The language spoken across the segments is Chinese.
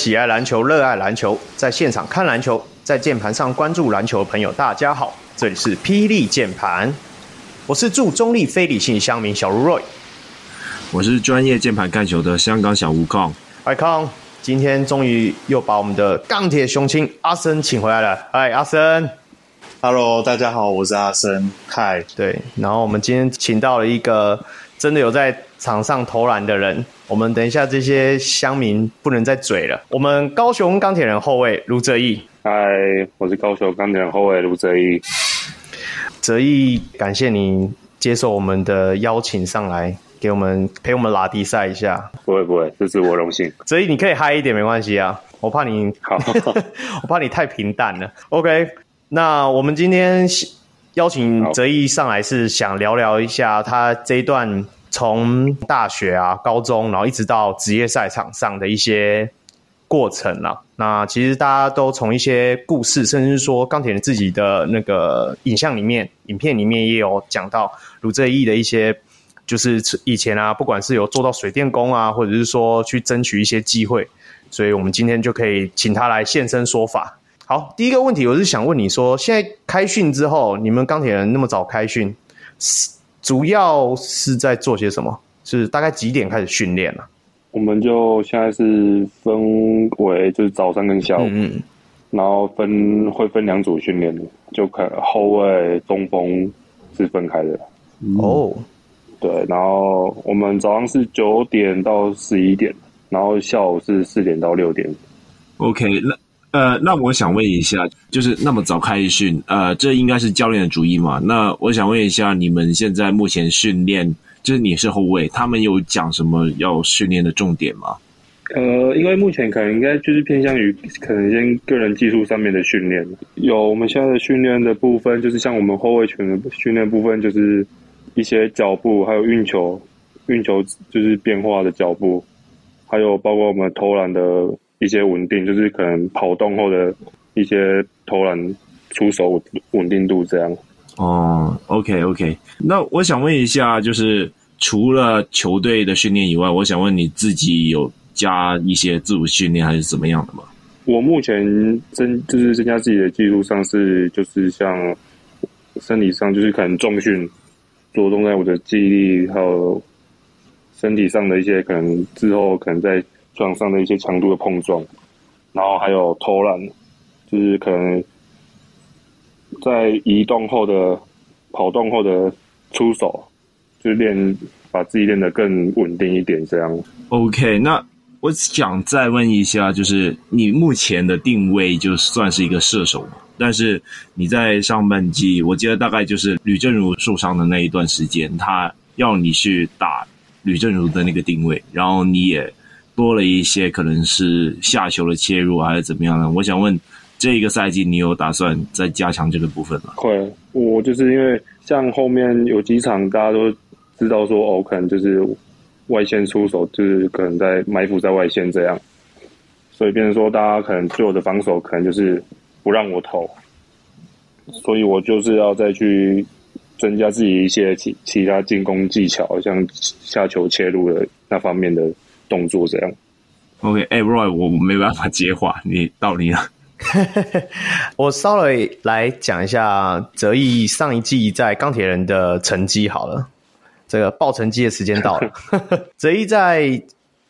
位喜爱篮球、热爱篮球，在现场看篮球，在键盘上关注篮球的朋友，大家好，这里是霹雳键盘，我是驻中立非理性乡民小如 Roy，我是专业键盘看球的香港小吴康，嗨康，今天终于又把我们的钢铁雄鹰阿森请回来了，嗨阿森，Hello，大家好，我是阿森，嗨，对，然后我们今天请到了一个真的有在场上投篮的人。我们等一下，这些乡民不能再嘴了。我们高雄钢铁人后卫卢哲义，嗨，我是高雄钢铁人后卫卢哲义。哲义，感谢你接受我们的邀请上来，给我们陪我们拉迪赛一下。不会不会，这是我荣幸。哲义，你可以嗨一点，没关系啊。我怕你，好，我怕你太平淡了。OK，那我们今天邀请哲义上来，是想聊聊一下他这一段。从大学啊、高中，然后一直到职业赛场上的一些过程啦。那其实大家都从一些故事，甚至说钢铁人自己的那个影像里面、影片里面也有讲到卢哲义的一些，就是以前啊，不管是有做到水电工啊，或者是说去争取一些机会，所以我们今天就可以请他来现身说法。好，第一个问题，我是想问你说，现在开训之后，你们钢铁人那么早开训？主要是在做些什么？是大概几点开始训练呢？我们就现在是分为就是早上跟下午，嗯，然后分会分两组训练的，就看后卫、中锋是分开的。哦，对，然后我们早上是九点到十一点，然后下午是四点到六点。OK，那。呃，那我想问一下，就是那么早开训，呃，这应该是教练的主意嘛？那我想问一下，你们现在目前训练，就是你是后卫，他们有讲什么要训练的重点吗？呃，因为目前可能应该就是偏向于可能先个人技术上面的训练。有我们现在的训练的部分，就是像我们后卫群的训练部分，就是一些脚步，还有运球，运球就是变化的脚步，还有包括我们投篮的。一些稳定，就是可能跑动后的一些投篮出手稳定度这样。哦，OK OK。那我想问一下，就是除了球队的训练以外，我想问你自己有加一些自主训练还是怎么样的吗？我目前增就是增加自己的技术上是就是像身体上就是可能重训，着重在我的记忆力，还有身体上的一些可能之后可能在。场上的一些强度的碰撞，然后还有投篮，就是可能在移动后的跑动后的出手，就练把自己练得更稳定一点，这样。OK，那我想再问一下，就是你目前的定位就算是一个射手嘛？但是你在上半季，我记得大概就是吕正如受伤的那一段时间，他要你去打吕正如的那个定位，然后你也。多了一些可能是下球的切入还是怎么样呢？我想问，这一个赛季你有打算再加强这个部分吗？会，我就是因为像后面有几场大家都知道说哦，可能就是外线出手，就是可能在埋伏在外线这样，所以变成说大家可能对我的防守可能就是不让我投，所以我就是要再去增加自己一些其其他进攻技巧，像下球切入的那方面的。动作这样，OK，哎、欸、，Roy，我没办法接话，你到你了。我稍微来讲一下泽义上一季在钢铁人的成绩好了，这个报成绩的时间到了。哲义在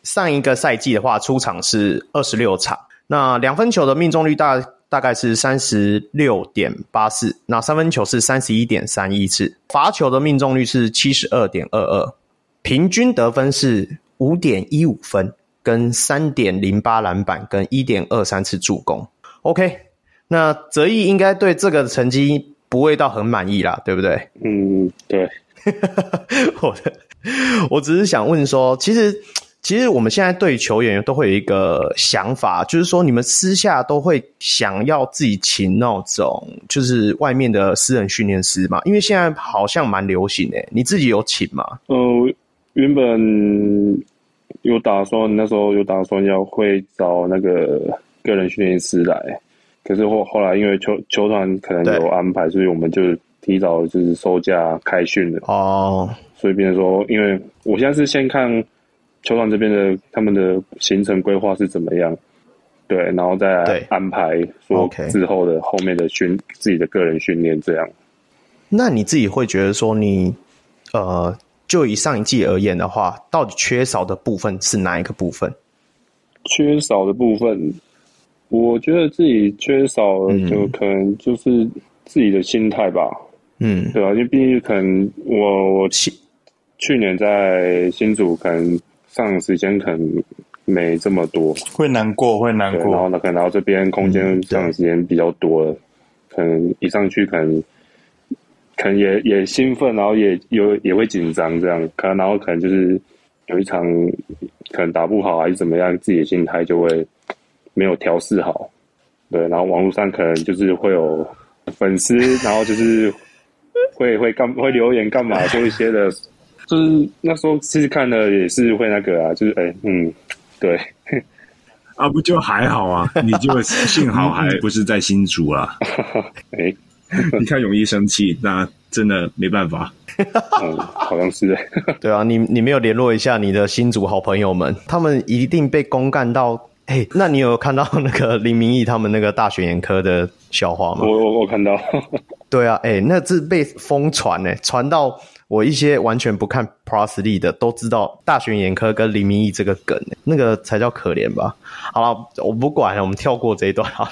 上一个赛季的话，出场是二十六场，那两分球的命中率大大概是三十六点八四，那三分球是三十一点三一次，罚球的命中率是七十二点二二，平均得分是。五点一五分，跟三点零八篮板，跟一点二三次助攻。OK，那泽义应该对这个成绩不会到很满意啦，对不对？嗯，对。我的，我只是想问说，其实，其实我们现在对球员都会有一个想法，就是说，你们私下都会想要自己请那种，就是外面的私人训练师嘛？因为现在好像蛮流行的，你自己有请吗？呃，原本。有打算，那时候有打算要会找那个个人训练师来，可是后后来因为球球团可能有安排，所以我们就提早就是收假开训了。哦，所以变成说，因为我现在是先看球团这边的他们的行程规划是怎么样，对，然后再来安排说之后的后面的训自己的个人训练这样。那你自己会觉得说你呃，就以上一季而言的话，到底缺少的部分是哪一个部分？缺少的部分，我觉得自己缺少的就可能就是自己的心态吧。嗯，对啊，因为毕竟可能我我去去年在新组，可能上的时间可能没这么多，会难过，会难过。然后呢，可能然后这边空间上的时间比较多了，嗯，可能一上去可能可能也也兴奋，然后也有也会紧张这样，可能然后可能就是有一场可能打不好还是怎么样，自己的心态就会没有调试好。对，然后网络上可能就是会有粉丝，然后就是。会会干会留言干嘛？说一些的，就是那时候其实看的也是会那个啊，就是哎、欸、嗯，对，啊不就还好啊？你就 幸好还不是在新竹啊。哎、欸，你看容易生气，那真的没办法。嗯，好像是。对啊，你你没有联络一下你的新组好朋友们，他们一定被公干到。哎，那你有看到那个林明义他们那个大学眼科的笑话吗？我我我看到。对啊，哎，那是被疯传哎，传到我一些完全不看 Pro 3的都知道大学眼科跟林明义这个梗，那个才叫可怜吧？好了，我不管了，我们跳过这一段好了。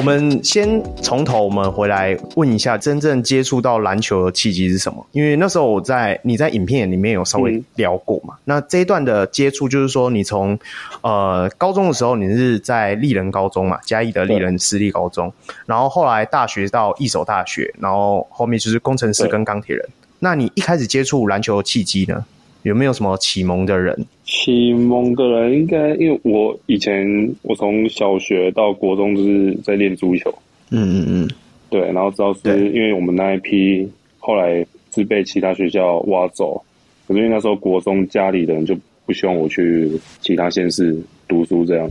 我们先从头，我们回来问一下，真正接触到篮球的契机是什么？因为那时候我在你在影片里面有稍微聊过嘛。嗯、那这一段的接触，就是说你从呃高中的时候，你是在立人高中嘛，嘉义的立人私立高中，然后后来大学到义守大学，然后后面就是工程师跟钢铁人。那你一开始接触篮球的契机呢？有没有什么启蒙的人？启蒙的人应该，因为我以前我从小学到国中就是在练足球。嗯嗯嗯，对，然后知道是因为我们那一批后来是被其他学校挖走，可是因为那时候国中家里的人就不希望我去其他县市读书这样。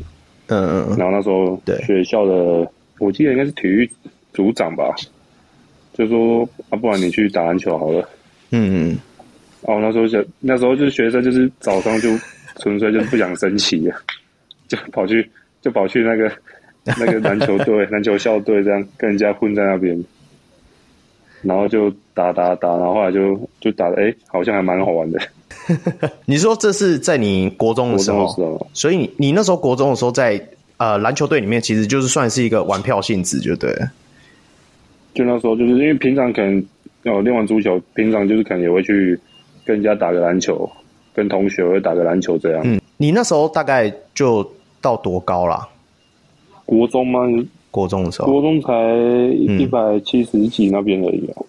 嗯嗯，然后那时候学校的我记得应该是体育组长吧，就说啊，不然你去打篮球好了。嗯嗯。哦，那时候就那时候就是学生，就是早上就纯粹就是不想升旗，就跑去就跑去那个那个篮球队、篮球校队这样跟人家混在那边，然后就打打打，然后后来就就打的，哎、欸，好像还蛮好玩的。你说这是在你国中的时候，所以你你那时候国中的时候在呃篮球队里面，其实就是算是一个玩票性质，就对了。就那时候就是因为平常可能哦练完足球，平常就是可能也会去。跟人家打个篮球，跟同学会打个篮球这样。嗯，你那时候大概就到多高啦？国中吗？国中的时候，国中才一百七十几那边而已啊。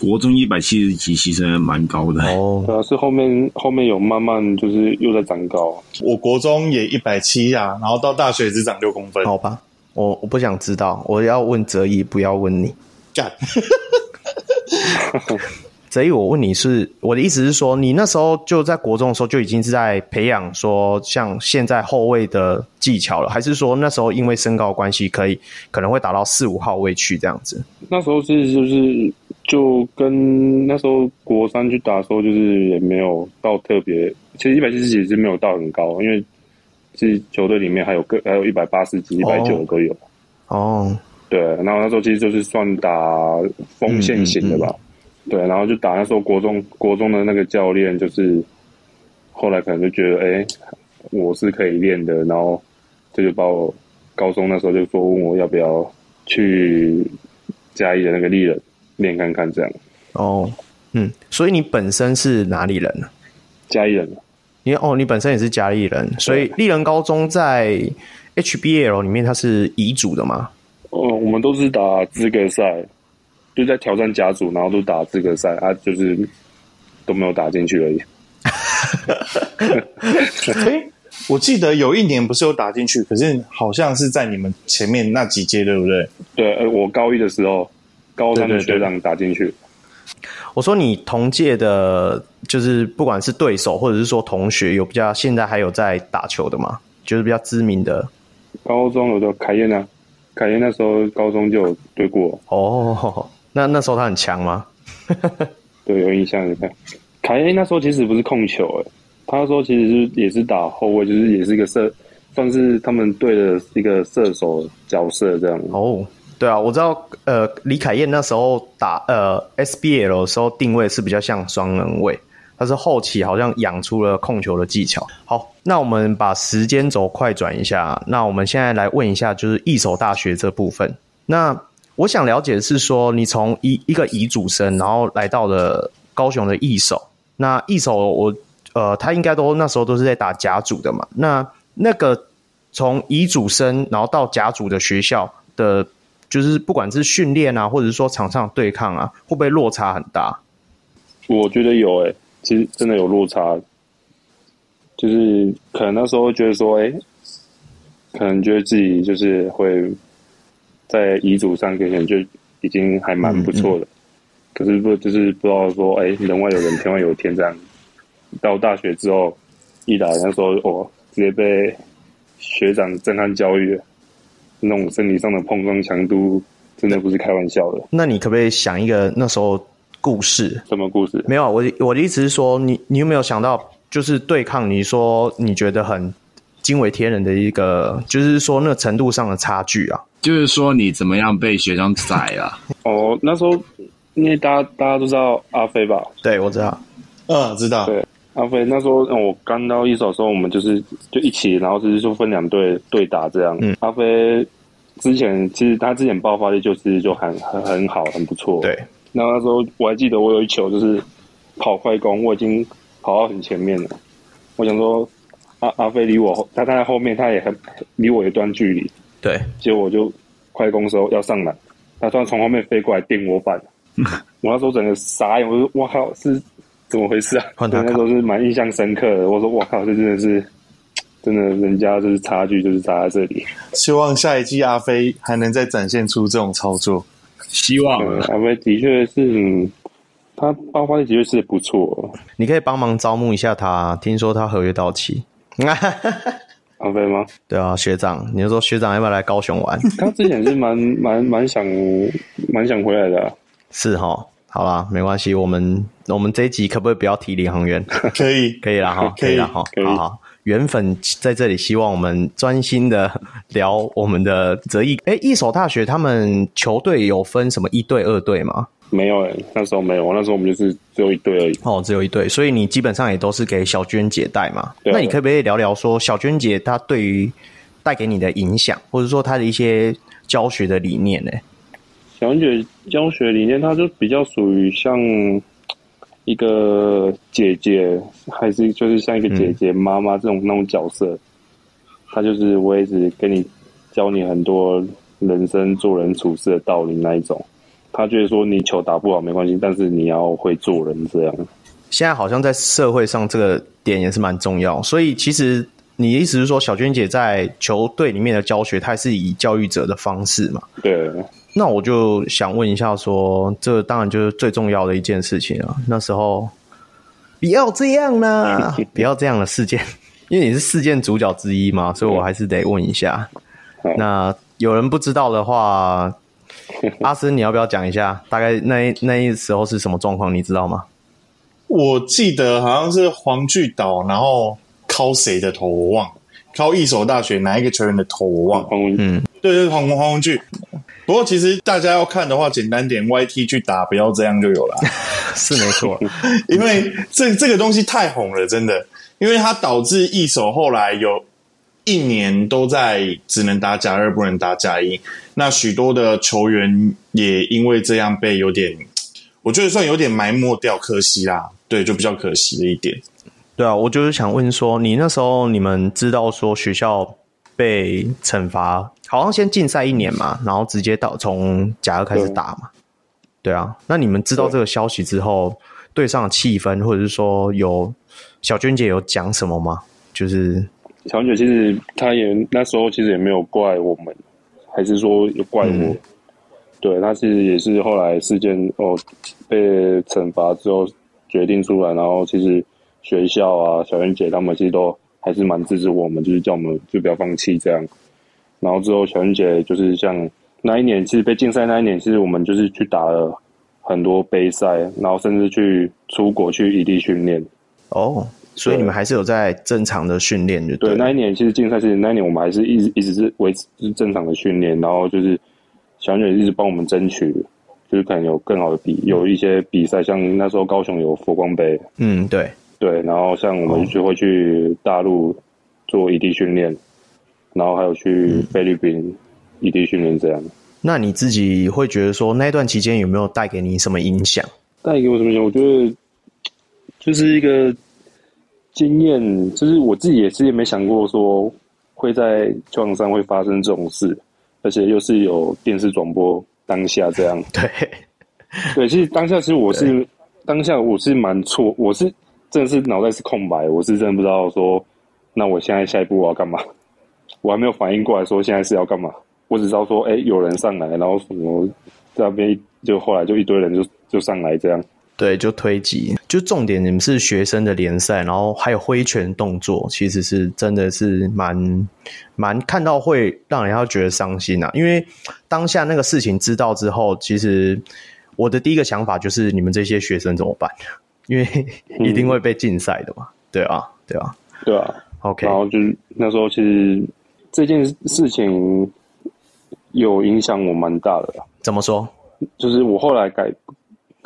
国中一百七十几其实还蛮高的哦。对啊，是后面后面有慢慢就是又在长高。我国中也一百七啊，然后到大学只长六公分。好吧，我我不想知道，我要问哲毅，不要问你。干。所以，我问你是我的意思是说，你那时候就在国中的时候就已经是在培养说像现在后卫的技巧了，还是说那时候因为身高关系可以可能会打到四五号位去这样子？那时候其实就是就跟那时候国三去打的时候，就是也没有到特别，其实一百七十几是没有到很高，因为其实球队里面还有个还有一百八十几、一百九都有。哦，对，然后那时候其实就是算打锋线型的吧。嗯嗯嗯对，然后就打那时候国中国中的那个教练，就是后来可能就觉得，哎，我是可以练的，然后这就把我高中那时候就说问我要不要去嘉义的那个丽人练看看这样。哦，嗯，所以你本身是哪里人呢？嘉义人。你哦，你本身也是嘉义人，所以丽人高中在 HBL 里面它是乙组的吗？哦，我们都是打资格赛。就在挑战甲组，然后都打资格赛啊，就是都没有打进去而已。欸，我记得有一年不是有打进去，可是好像是在你们前面那几届，对不对？对，呃，我高一的时候，高三的学长打进去。我说你同届的，就是不管是对手或者是说同学，有比较现在还有在打球的吗？就是比较知名的。高中有的凯燕啊，凯燕那时候高中就有对过哦。那那时候他很强吗？对，有印象。你看，凯恩那时候其实不是控球，哎，他说其实是也是打后卫，就是也是一个射，算是他们队的一个射手角色这样。哦，对啊，我知道，呃，李凯燕那时候打呃 SBL 的时候定位是比较像双人位，但是后期好像养出了控球的技巧。好，那我们把时间轴快转一下，那我们现在来问一下，就是一手大学这部分，那。我想了解的是说，你从一一个乙组生，然后来到了高雄的义手。那义手，我呃，他应该都那时候都是在打甲组的嘛。那那个从乙组生，然后到甲组的学校的，就是不管是训练啊，或者是说场上对抗啊，会不会落差很大？我觉得有诶、其实真的有落差。就是可能那时候觉得说，哎、可能觉得自己就是会。在遗嘱上可能就已经还蛮不错的，嗯嗯，可是不就是不知道说，哎、欸，人外有人，天外有天这样。到大学之后，一打那时候，哦，直接被学长震撼教育，那种身体上的碰撞强度，真的不是开玩笑的。那你可不可以想一个那时候故事？什么故事？没有，我我的意思是说，你你有没有想到，就是对抗你说你觉得很惊为天人的一个，就是说那程度上的差距啊？就是说你怎么样被学生宰了？哦，那时候因为大家大家都知道阿飞吧？对，我知道，嗯，知道。对，阿飞那时候我刚到一手的时候，我们就是就一起，然后就是就分两队对打这样。嗯，阿飞之前其实他之前爆发力就是就很很很好，很不错。对，那那时候我还记得我有一球就是跑快攻，我已经跑到很前面了。我想说阿阿飞离我后，他站在后面，他也很离我一段距离。对，结果我就快攻时候要上篮，他突然从后面飞过来垫我板，我那时候整个傻眼，我说我靠，是怎么回事啊？那时候是蛮印象深刻的。我说我靠，这真的是真的，人家就是差距就是差在这里。希望下一季阿飞还能再展现出这种操作。希望、嗯、阿飞的确是，嗯、他爆发力的确是不错。你可以帮忙招募一下他，听说他合约到期。阿飞吗？对啊，学长，你就说学长要不要来高雄玩？他之前是蛮 蛮蛮想蛮想回来的、啊，是哈。好啦，没关系，我们我们这一集可不可以不要提领航员？可以，可以啦哈，可以啦哈。好好，缘分在这里，希望我们专心的聊我们的泽义。哎，义守大学他们球队有分什么一队、二队吗？没有诶、欸，那时候没有，那时候我们就是只有一对而已。哦，只有一对，所以你基本上也都是给小娟姐带嘛。对。那你可不可以聊聊说小娟姐她对于带给你的影响，或者说她的一些教学的理念呢？小娟姐教学理念，她就比较属于像一个姐姐，还是就是像一个姐姐、妈妈这种那种角色。她就是我一直跟你教你很多人生做人处事的道理那一种。他觉得说你球打不好没关系，但是你要会做人这样。现在好像在社会上这个点也是蛮重要，所以其实你的意思是说，小娟姐在球队里面的教学，她是以教育者的方式嘛？对。那我就想问一下说，说这当然就是最重要的一件事情啊。那时候不要这样呢，不要这样的事件，因为你是事件主角之一嘛，所以我还是得问一下。那有人不知道的话。阿斯，你要不要讲一下？大概那那一时候是什么状况？你知道吗？我记得好像是黄巨岛，然后敲谁的头我忘了，敲义守大学哪一个球员的头我忘了。嗯，对对，黄黄文巨。不过其实大家要看的话，简单点，YT 去打，不要这样就有了。是没错，因为这这个东西太红了，真的，因为它导致一手后来有。一年都在只能打假二，不能打假一。那许多的球员也因为这样被有点，我觉得算有点埋没掉，可惜啦。对，就比较可惜的一点。对啊，我就是想问说，你那时候你们知道说学校被惩罚，好像先禁赛一年嘛，然后直接到从甲二开始打嘛。对，啊，那你们知道这个消息之后，队上的气氛，或者是说有小娟姐有讲什么吗？就是。小娟姐其实她也那时候其实也没有怪我们，还是说有怪我？嗯、对，他其实也是后来事件哦被惩罚之后决定出来，然后其实学校啊小娟姐他们其实都还是蛮支持我们，就是叫我们就不要放弃这样。然后之后小娟姐就是像那一年其实被禁赛那一年，其实我们就是去打了很多杯赛，然后甚至去出国去异地训练。哦，所以你们还是有在正常的训练，就对。对，那一年其实竞赛是那一年，我们还是一直一直是维持正常的训练，然后就是小女一直帮我们争取，就是可能有更好的比，有一些比赛，像那时候高雄有佛光杯，嗯，对对，然后像我们就会去大陆做异地训练，然后还有去菲律宾异地训练这样。那你自己会觉得说，那段期间有没有带给你什么影响？带给我什么影响？我觉得就是一个经验，就是我自己也是也没想过说会在球场上会发生这种事，而且又是有电视转播当下这样。对，对，其实当下其实我是当下我是蛮错，我是真的是脑袋是空白，我是真的不知道说，那我现在下一步我要干嘛？我还没有反应过来说现在是要干嘛。我只知道说，哎、欸，有人上来，然后什么在那边，就后来就一堆人就就上来这样。对，就推挤，就重点你们是学生的联赛，然后还有挥拳动作，其实是真的是蛮蛮看到会让人家觉得伤心啊。因为当下那个事情知道之后，其实我的第一个想法就是你们这些学生怎么办？因为一定会被禁赛的嘛。嗯、对啊，对啊，对啊。OK，然后就是那时候其实这件事情。有影响我蛮大的，怎么说？就是我后来改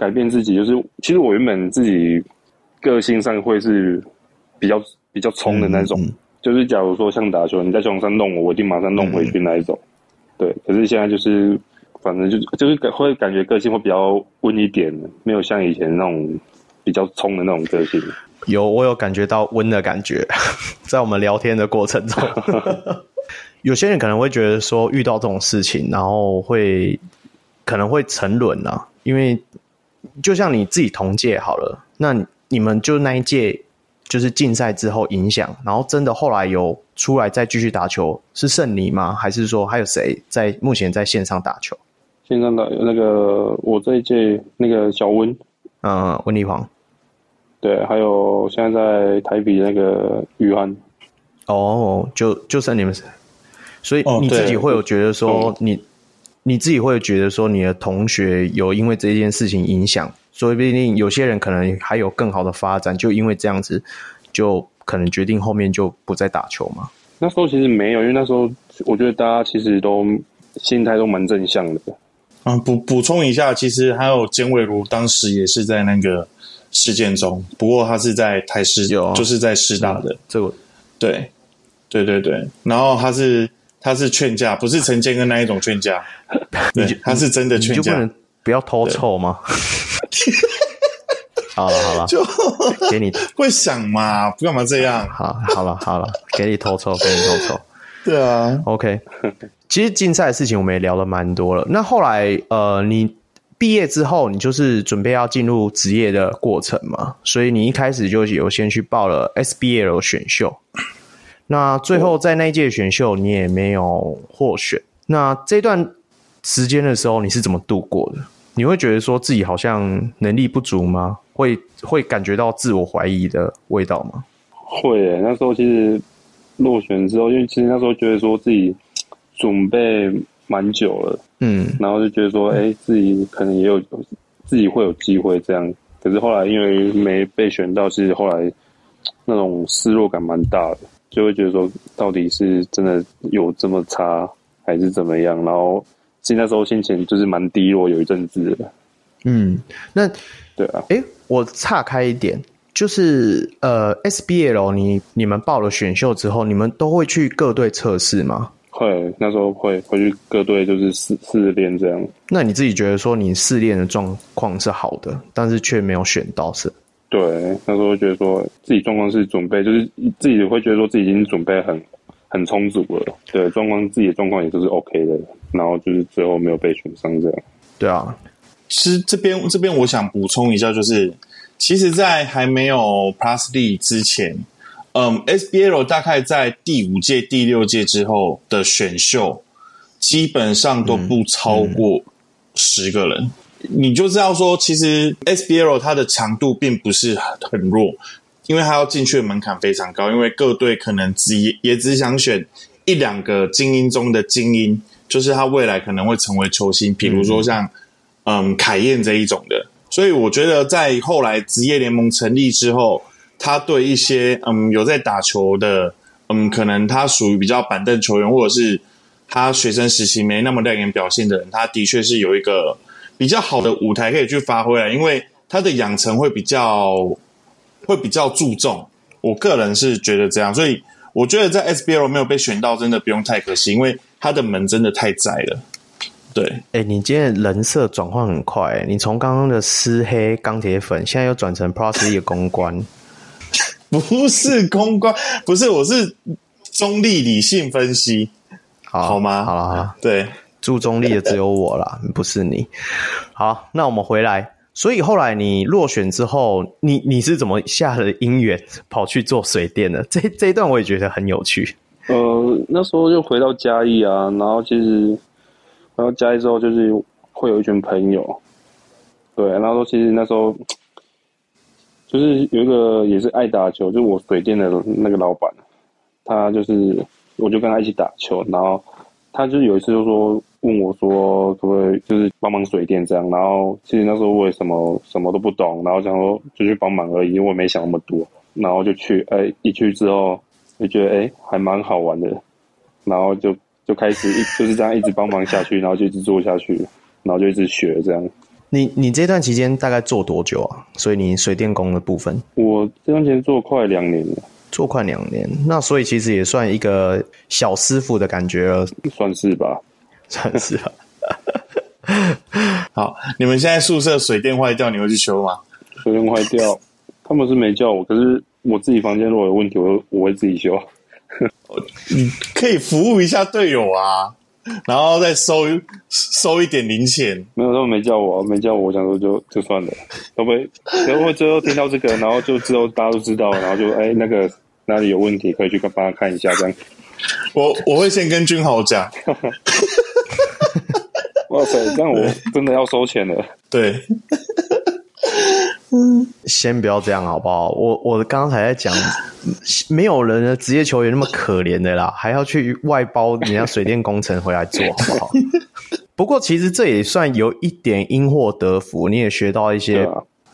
改变自己，就是其实我原本自己个性上会是比较比较冲的那种，嗯嗯、就是假如说像打球，你在球场上弄我，我一定马上弄回去那一种。嗯、对，可是现在就是反正就就是感会感觉个性会比较温一点，没有像以前那种比较冲的那种个性。有，我有感觉到温的感觉，在我们聊天的过程中。有些人可能会觉得说，遇到这种事情，然后会可能会沉沦啊，因为就像你自己同届好了，那你们就那一届就是竞赛之后影响，然后真的后来有出来再继续打球，是剩你吗？还是说还有谁在目前在线上打球？线上打那个我这一届那个小温，嗯，温丽煌，对，还有现在在台北那个玉涵，哦，就就剩你们。所以你自己会有觉得说你，你、哦、你自己会觉得说，你的同学有因为这件事情影响，所以不一定有些人可能还有更好的发展，就因为这样子，就可能决定后面就不再打球嘛。那时候其实没有，因为那时候我觉得大家其实都心态都蛮正向的。嗯，补补充一下，其实还有简伟如当时也是在那个事件中，不过他是在台师，有、啊、就是在师大的。这个对对对对，然后他是。他是劝架，不是陈建跟那一种劝架，对，他是真的劝架。你就不能不要偷臭吗？好了好了，就给你会想嘛，不干嘛这样？好，好了好了，给你偷臭，给你偷臭。对啊，OK。其实竞赛的事情我们也聊了蛮多了。那后来呃，你毕业之后，你就是准备要进入职业的过程嘛？所以你一开始就有先去报了 SBL 选秀。那最后在那一届选秀，你也没有获选。那这段时间的时候，你是怎么度过的？你会觉得说自己好像能力不足吗？会会感觉到自我怀疑的味道吗？会耶，那时候其实落选之后，因为其实那时候觉得说自己准备蛮久了，嗯，然后就觉得说，哎、欸，自己可能也有自己会有机会这样。可是后来因为没被选到，其实后来那种失落感蛮大的。就会觉得说，到底是真的有这么差，还是怎么样？然后，其实那时候心情就是蛮低落，有一阵子的。嗯，那对啊，哎，我岔开一点，就是呃，SBL，你你们报了选秀之后，你们都会去各队测试吗？会，那时候会会去各队，就是试试练这样。那你自己觉得说，你试练的状况是好的，但是却没有选到是？对，那时候觉得说自己状况是准备，就是自己会觉得说自己已经准备很很充足了。对，状况自己的状况也都是 OK 的，然后就是最后没有被选上这样。对啊，其实这边这边我想补充一下，就是其实，在还没有 Plus D 之前，嗯，SBL 大概在第五届、第六届之后的选秀，基本上都不超过十个人。嗯嗯你就知道说，其实 SBL 它的强度并不是很弱，因为它要进去的门槛非常高，因为各队可能只也只想选一两个精英中的精英，就是他未来可能会成为球星，比如说像嗯凯燕这一种的。所以我觉得在后来职业联盟成立之后，他对一些嗯有在打球的嗯可能他属于比较板凳球员，或者是他学生时期没那么亮眼表现的人，他的确是有一个比较好的舞台可以去发挥了，因为他的养成会比较会比较注重。我个人是觉得这样，所以我觉得在 SBL 没有被选到，真的不用太可惜，因为他的门真的太窄了。对，哎、欸，你今天人设转换很快、欸，你从刚刚的私黑钢铁粉，现在又转成 Plus 的公关，不是公关，不是，我是中立理性分析，好，好吗？好了好了，对，注中立的只有我啦，不是你。好，那我们回来，所以后来你落选之后，你你是怎么下了姻缘 跑去做水电的？这这一段我也觉得很有趣。呃，那时候就回到嘉义啊，然后其实。然后加来之后，就是会有一群朋友，对，然后其实那时候就是有一个也是爱打球，就是我水电的那个老板，他就是我就跟他一起打球，然后他就有一次就说问我说可不可以就是帮忙水电这样，然后其实那时候我也什么什么都不懂，然后想说就去帮忙而已，因为没想那么多，然后就去，哎，一去之后就觉得哎还蛮好玩的，然后就。就开始一就是这样一直帮忙下去，然后就一直做下去，然后就一直学这样。你你这段期间大概做多久啊？所以你水电工的部分，我这段时间做快两年了，做快两年，那所以其实也算一个小师傅的感觉了，算是吧，算是吧。好，你们现在宿舍水电坏掉，你会去修吗？水电坏掉，他们是没叫我，可是我自己房间如果有问题，我会我会自己修。你可以服务一下队友啊，然后再收收一点零钱。没有，他们没叫我，没叫我，我想说就就算了，会不会？然后最后听到这个，然后就之后大家都知道，然后就哎、欸，那个哪里有问题，可以去帮他看一下，这样。我我会先跟君豪讲。哇塞，这样我真的要收钱了。对。先不要这样好不好？我我刚才在讲，没有人的职业球员那么可怜的啦，还要去外包人家水电工程回来做，好不好？不过其实这也算有一点因祸得福，你也学到一些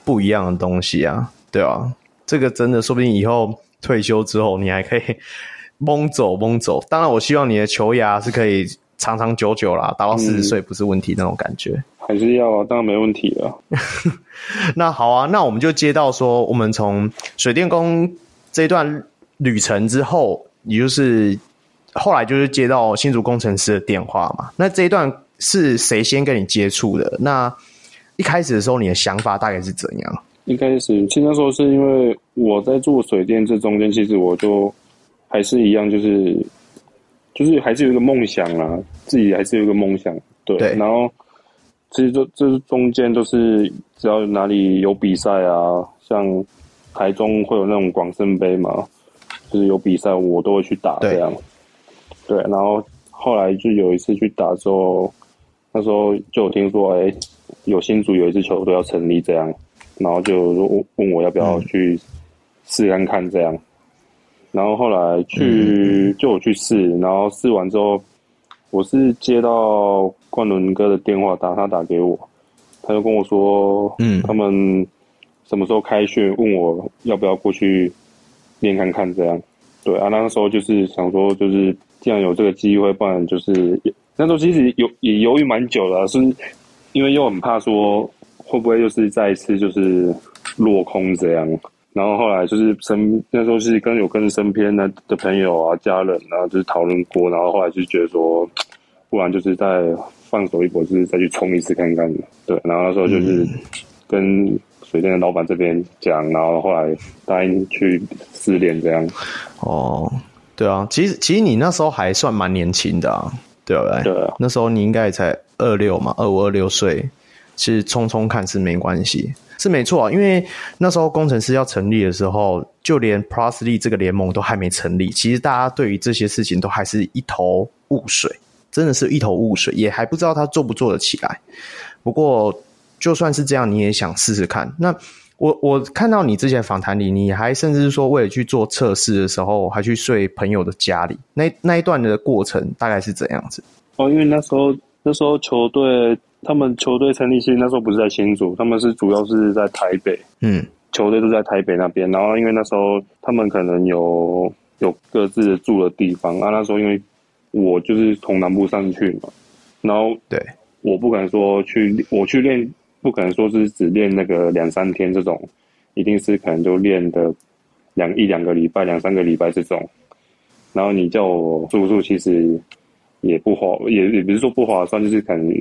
不一样的东西啊，对啊，这个真的说不定以后退休之后，你还可以蒙走蒙走。当然，我希望你的球牙是可以长长久久啦，达到四十岁不是问题那种感觉。还是要啊，当然没问题了。那好啊，那我们就接到说，我们从水电工这一段旅程之后，也就是后来就是接到新竹工程师的电话嘛。那这一段是谁先跟你接触的？那一开始的时候，你的想法大概是怎样？一开始，其实那时候是因为我在做水电这中间，其实我就还是一样，就是就是还是有一个梦想啊，自己还是有一个梦想，对，对然后。其实这这中间都是只要哪里有比赛啊，像台中会有那种广胜杯嘛，就是有比赛我都会去打这样。对，对，然后后来就有一次去打之后，那时候就有听说，哎，有新组有一支球队要成立这样，然后就问我要不要去试看看这样。嗯、然后后来去就我去试，然后试完之后。我是接到冠伦哥的电话，打他打给我，他就跟我说，嗯，他们什么时候开训，问我要不要过去练看看这样。对啊，那个时候就是想说，就是既然有这个机会，不然就是那时候其实有也犹豫蛮久了，是因为又很怕说会不会又是再一次就是落空这样。然后后来就是身那时候是跟有跟身边的的朋友啊、家人啊，就是讨论过，然后后来就觉得说，不然就是再放手一搏，就是再去冲一次看看。对，然后那时候就是跟水电的老板这边讲，然后后来答应去试练这样。哦，对啊，其实其实你那时候还算蛮年轻的啊，对不对？对啊，那时候你应该也才二六嘛，二五二六岁，其实冲冲看是没关系。是没错，因为那时候工程师要成立的时候，就连 PROS、LE 这个联盟都还没成立。其实大家对于这些事情都还是一头雾水，真的是一头雾水，也还不知道他做不做得起来。不过就算是这样，你也想试试看。那我我看到你之前访谈里，你还甚至是说为了去做测试的时候，还去睡朋友的家里。那那一段的过程大概是怎样子？哦，因为那时候那时候球队他们球队成立其实那时候不是在新竹，他们是主要是在台北。嗯，球队都在台北那边。然后因为那时候他们可能有有各自的住的地方啊。那时候因为我就是从南部上去嘛，然后对，我不敢说去我去练，不可能说是只练那个两三天这种，一定是可能就练的两一两个礼拜、两三个礼拜这种。然后你叫我住宿，其实也不划，也也不是说不划算，就是可能。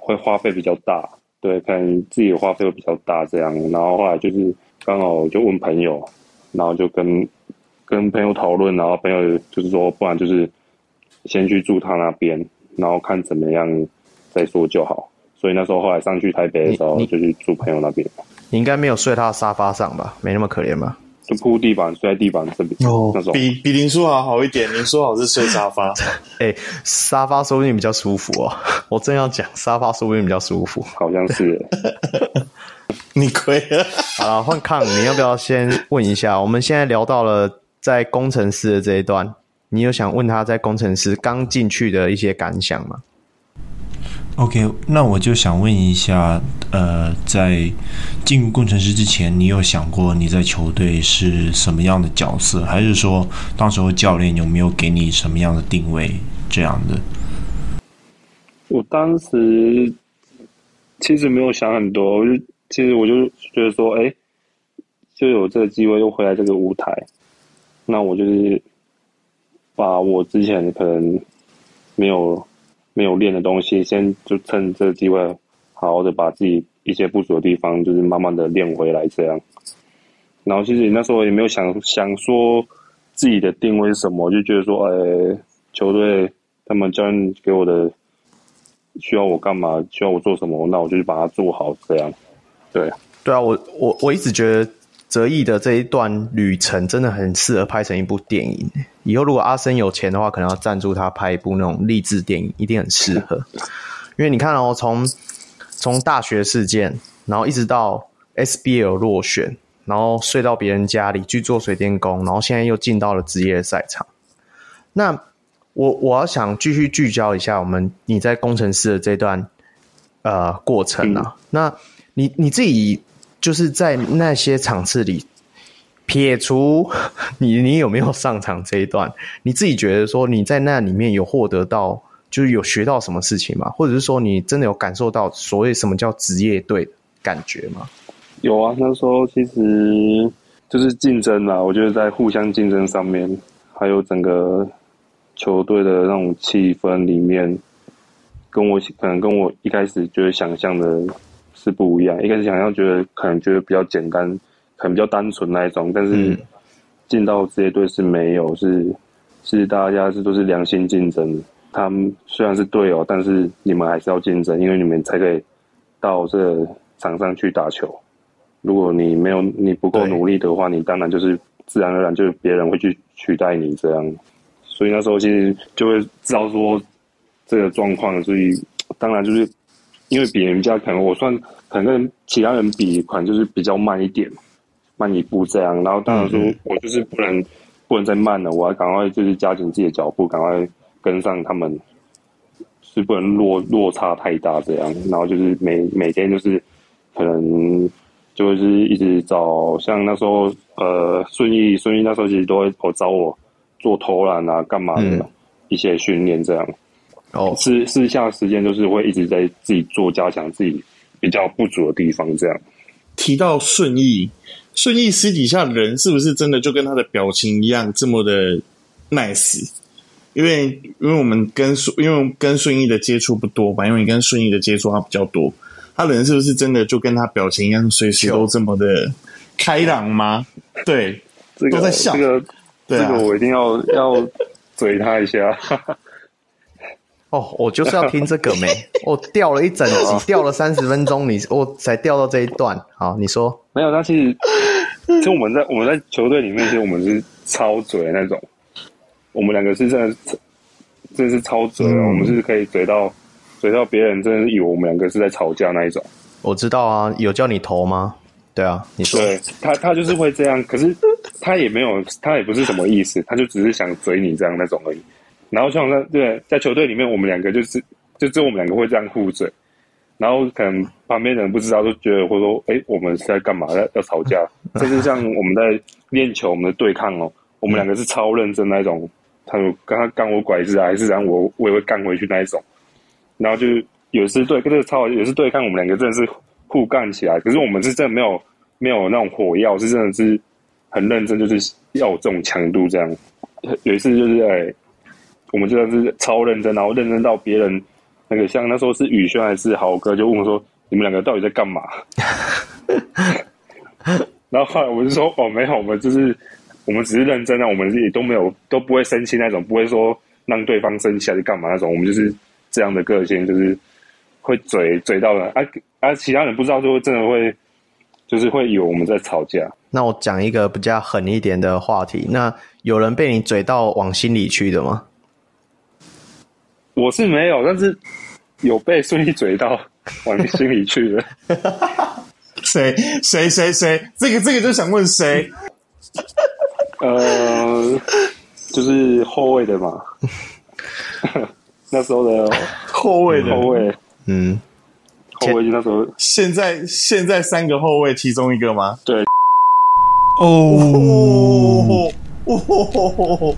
会花费比较大，对，可能自己的花费会比较大这样，然后后来就是刚好就问朋友，然后就跟跟朋友讨论，然后朋友就是说，不然就是先去住他那边，然后看怎么样再说就好。所以那时候后来上去台北的时候，就去住朋友那边。你应该没有睡他的沙发上吧？没那么可怜吧？就铺地板，睡在地板这边哦，那种比比林书豪好一点。林书豪是睡沙发，哎、欸，沙发说不定比较舒服哦。我正要讲沙发说不定比较舒服，好像是。你亏了啊！换康，你要不要先问一下？我们现在聊到了在工程师的这一段，你有想问他在工程师刚进去的一些感想吗？OK，那我就想问一下，呃，在进入工程师之前，你有想过你在球队是什么样的角色，还是说当时候教练有没有给你什么样的定位这样的？我当时其实没有想很多，我就其实我就觉得说，哎，就有这个机会又回来这个舞台，那我就是把我之前可能没有。没有练的东西，先就趁这个机会，好好的把自己一些不足的地方，就是慢慢的练回来，这样。然后其实那时候也没有想想说自己的定位是什么，就觉得说，哎，球队他们教练给我的需要我干嘛，需要我做什么，那我就去把它做好，这样。对，对啊，我我我一直觉得。泽毅的这一段旅程真的很适合拍成一部电影。以后如果阿森有钱的话，可能要赞助他拍一部那种励志电影，一定很适合。因为你看哦，从从大学事件，然后一直到 SBL 落选，然后睡到别人家里去做水电工，然后现在又进到了职业赛场。那我我要想继续聚焦一下我们你在工程师的这段呃过程啊，嗯、那你你自己。就是在那些场次里，撇除 你，你有没有上场这一段？你自己觉得说你在那里面有获得到，就是有学到什么事情吗？或者是说你真的有感受到所谓什么叫职业队感觉吗？有啊，那时候其实就是竞争啦，我觉得在互相竞争上面，还有整个球队的那种气氛里面，跟我可能跟我一开始就是想象的。是不一样，一开始想要觉得可能觉得比较简单，可能比较单纯那一种，但是进到职业队是没有，是是大家是都是良性竞争。他们虽然是队友，但是你们还是要竞争，因为你们才可以到这场上去打球。如果你没有你不够努力的话，你当然就是自然而然就是别人会去取代你这样。所以那时候其实就会知道说这个状况，所以当然就是。因为比人家可能我算可能跟其他人比，可能就是比较慢一点，慢一步这样。然后当然说我就是不能不能再慢了，我要赶快就是加紧自己的脚步，赶快跟上他们，是不能落落差太大这样。然后就是每每天就是可能就是一直找，像那时候呃顺义顺义那时候其实都会我找我做投篮啊干嘛的、嗯、一些训练这样。哦，私私下时间就是会一直在自己做加强自己比较不足的地方，这样。提到顺义，顺义私底下人是不是真的就跟他的表情一样这么的 nice？因为因为我们跟顺因为跟顺义的接触不多吧，因为你跟顺义的接触他比较多，他人是不是真的就跟他表情一样，随时都这么的开朗吗？对，这个、都在笑。这个、啊、这个我一定要要嘴他一下。哦，我就是要听这个没？我掉了一整集，掉了三十分钟，你我才掉到这一段。好，你说没有？那其实，其实我们在我们在球队里面，其实我们是超嘴那种。我们两个是真的，真的是超嘴、嗯、我们是可以嘴到嘴到别人，真的是以为我们两个是在吵架那一种。我知道啊，有叫你投吗？对啊，你说对他，他就是会这样。可是他也没有，他也不是什么意思，他就只是想嘴你这样那种而已。然后像在对在球队里面，我们两个就是就只有我们两个会这样互嘴，然后可能旁边人不知道，就觉得会说：“哎，我们是在干嘛？要要吵架？” 甚至像我们在练球，我们的对抗哦，我们两个是超认真那一种。他说：“刚刚干我拐子啊，还是让我我也会干回去那一种。”然后就有时对跟这个超有时对抗，我们两个真的是互干起来。可是我们是真的没有没有那种火药，是真的是很认真，就是要有这种强度这样。有一次就是哎。我们真的是超认真，然后认真到别人那个像那时候是宇轩还是豪哥，就问我说：“你们两个到底在干嘛？” 然后后来我就说：“哦，没有，我们就是我们只是认真啊，我们也都没有都不会生气那种，不会说让对方生气还是干嘛那种，我们就是这样的个性，就是会嘴嘴到人啊啊，其他人不知道就会真的会就是会以为我们在吵架。”那我讲一个比较狠一点的话题，那有人被你嘴到往心里去的吗？我是没有，但是有被顺利嘴到往你心里去的。谁谁谁谁？这个这个就想问谁？呃，就是后卫的嘛。那时候的后卫的后卫，嗯，后卫就那时候。现在现在三个后卫其中一个吗？对。哦。哦哦哦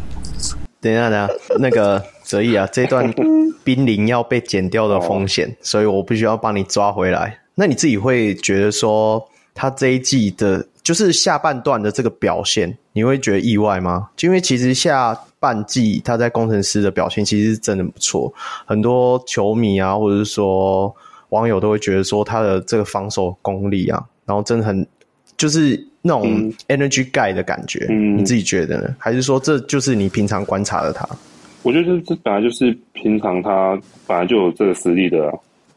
等一下，等一下，那个。所以啊，这段 濒临要被剪掉的风险，哦、所以我必须要帮你抓回来。那你自己会觉得说，他这一季的，就是下半段的这个表现，你会觉得意外吗？就因为其实下半季他在工程师的表现其实是真的不错，很多球迷啊，或者是说网友都会觉得说他的这个防守功力啊，然后真的很就是那种 energy guy 的感觉。嗯，你自己觉得呢？还是说这就是你平常观察的他？我觉得这这本来就是平常他本来就有这个实力的，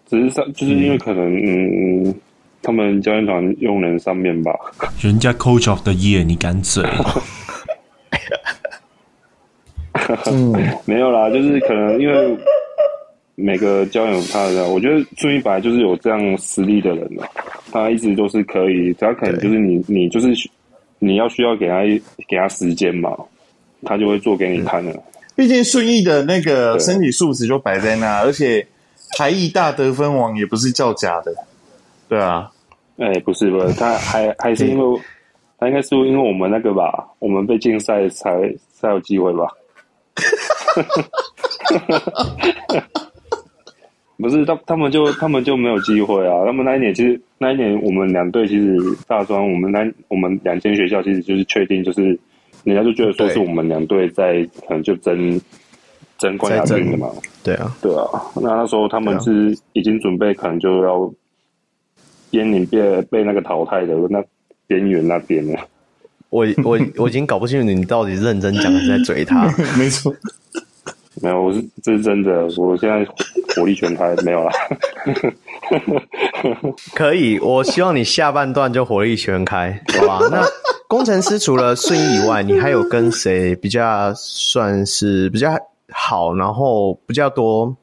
只是上就是因为可能嗯，嗯，他们教练团用人上面吧。人家 Coach of the Year，你敢嘴？嗯，没有啦，就是可能因为每个教练有他的，我觉得朱一白就是有这样实力的人了，他一直都是可以，只要可能就是你你就是你要需要给他给他时间嘛，他就会做给你看的。嗯毕竟顺义的那个身体素质就摆在那，而且台艺大得分王也不是叫假的，对啊，哎、欸，不是不是，他还还是因为他应该是因为我们那个吧，我们被禁赛才才有机会吧？不是他他们就他们就没有机会啊？他们那一年其实那一年我们两队其实大专我们那我们两间学校其实就是确定就是。人家就觉得说是我们两队在可能就争争冠亚军的嘛，对啊，对啊。那那时候他们是已经准备可能就要边临被被那个淘汰的那边缘那边了。我我我已经搞不清楚你到底是认真讲还是在嘴他。没错，没有，我是这是真的。我现在火力全开，没有啦。可以，我希望你下半段就火力全开，好吧？那。工程师除了顺义以外，你还有跟谁比较算是比较好，然后比较多，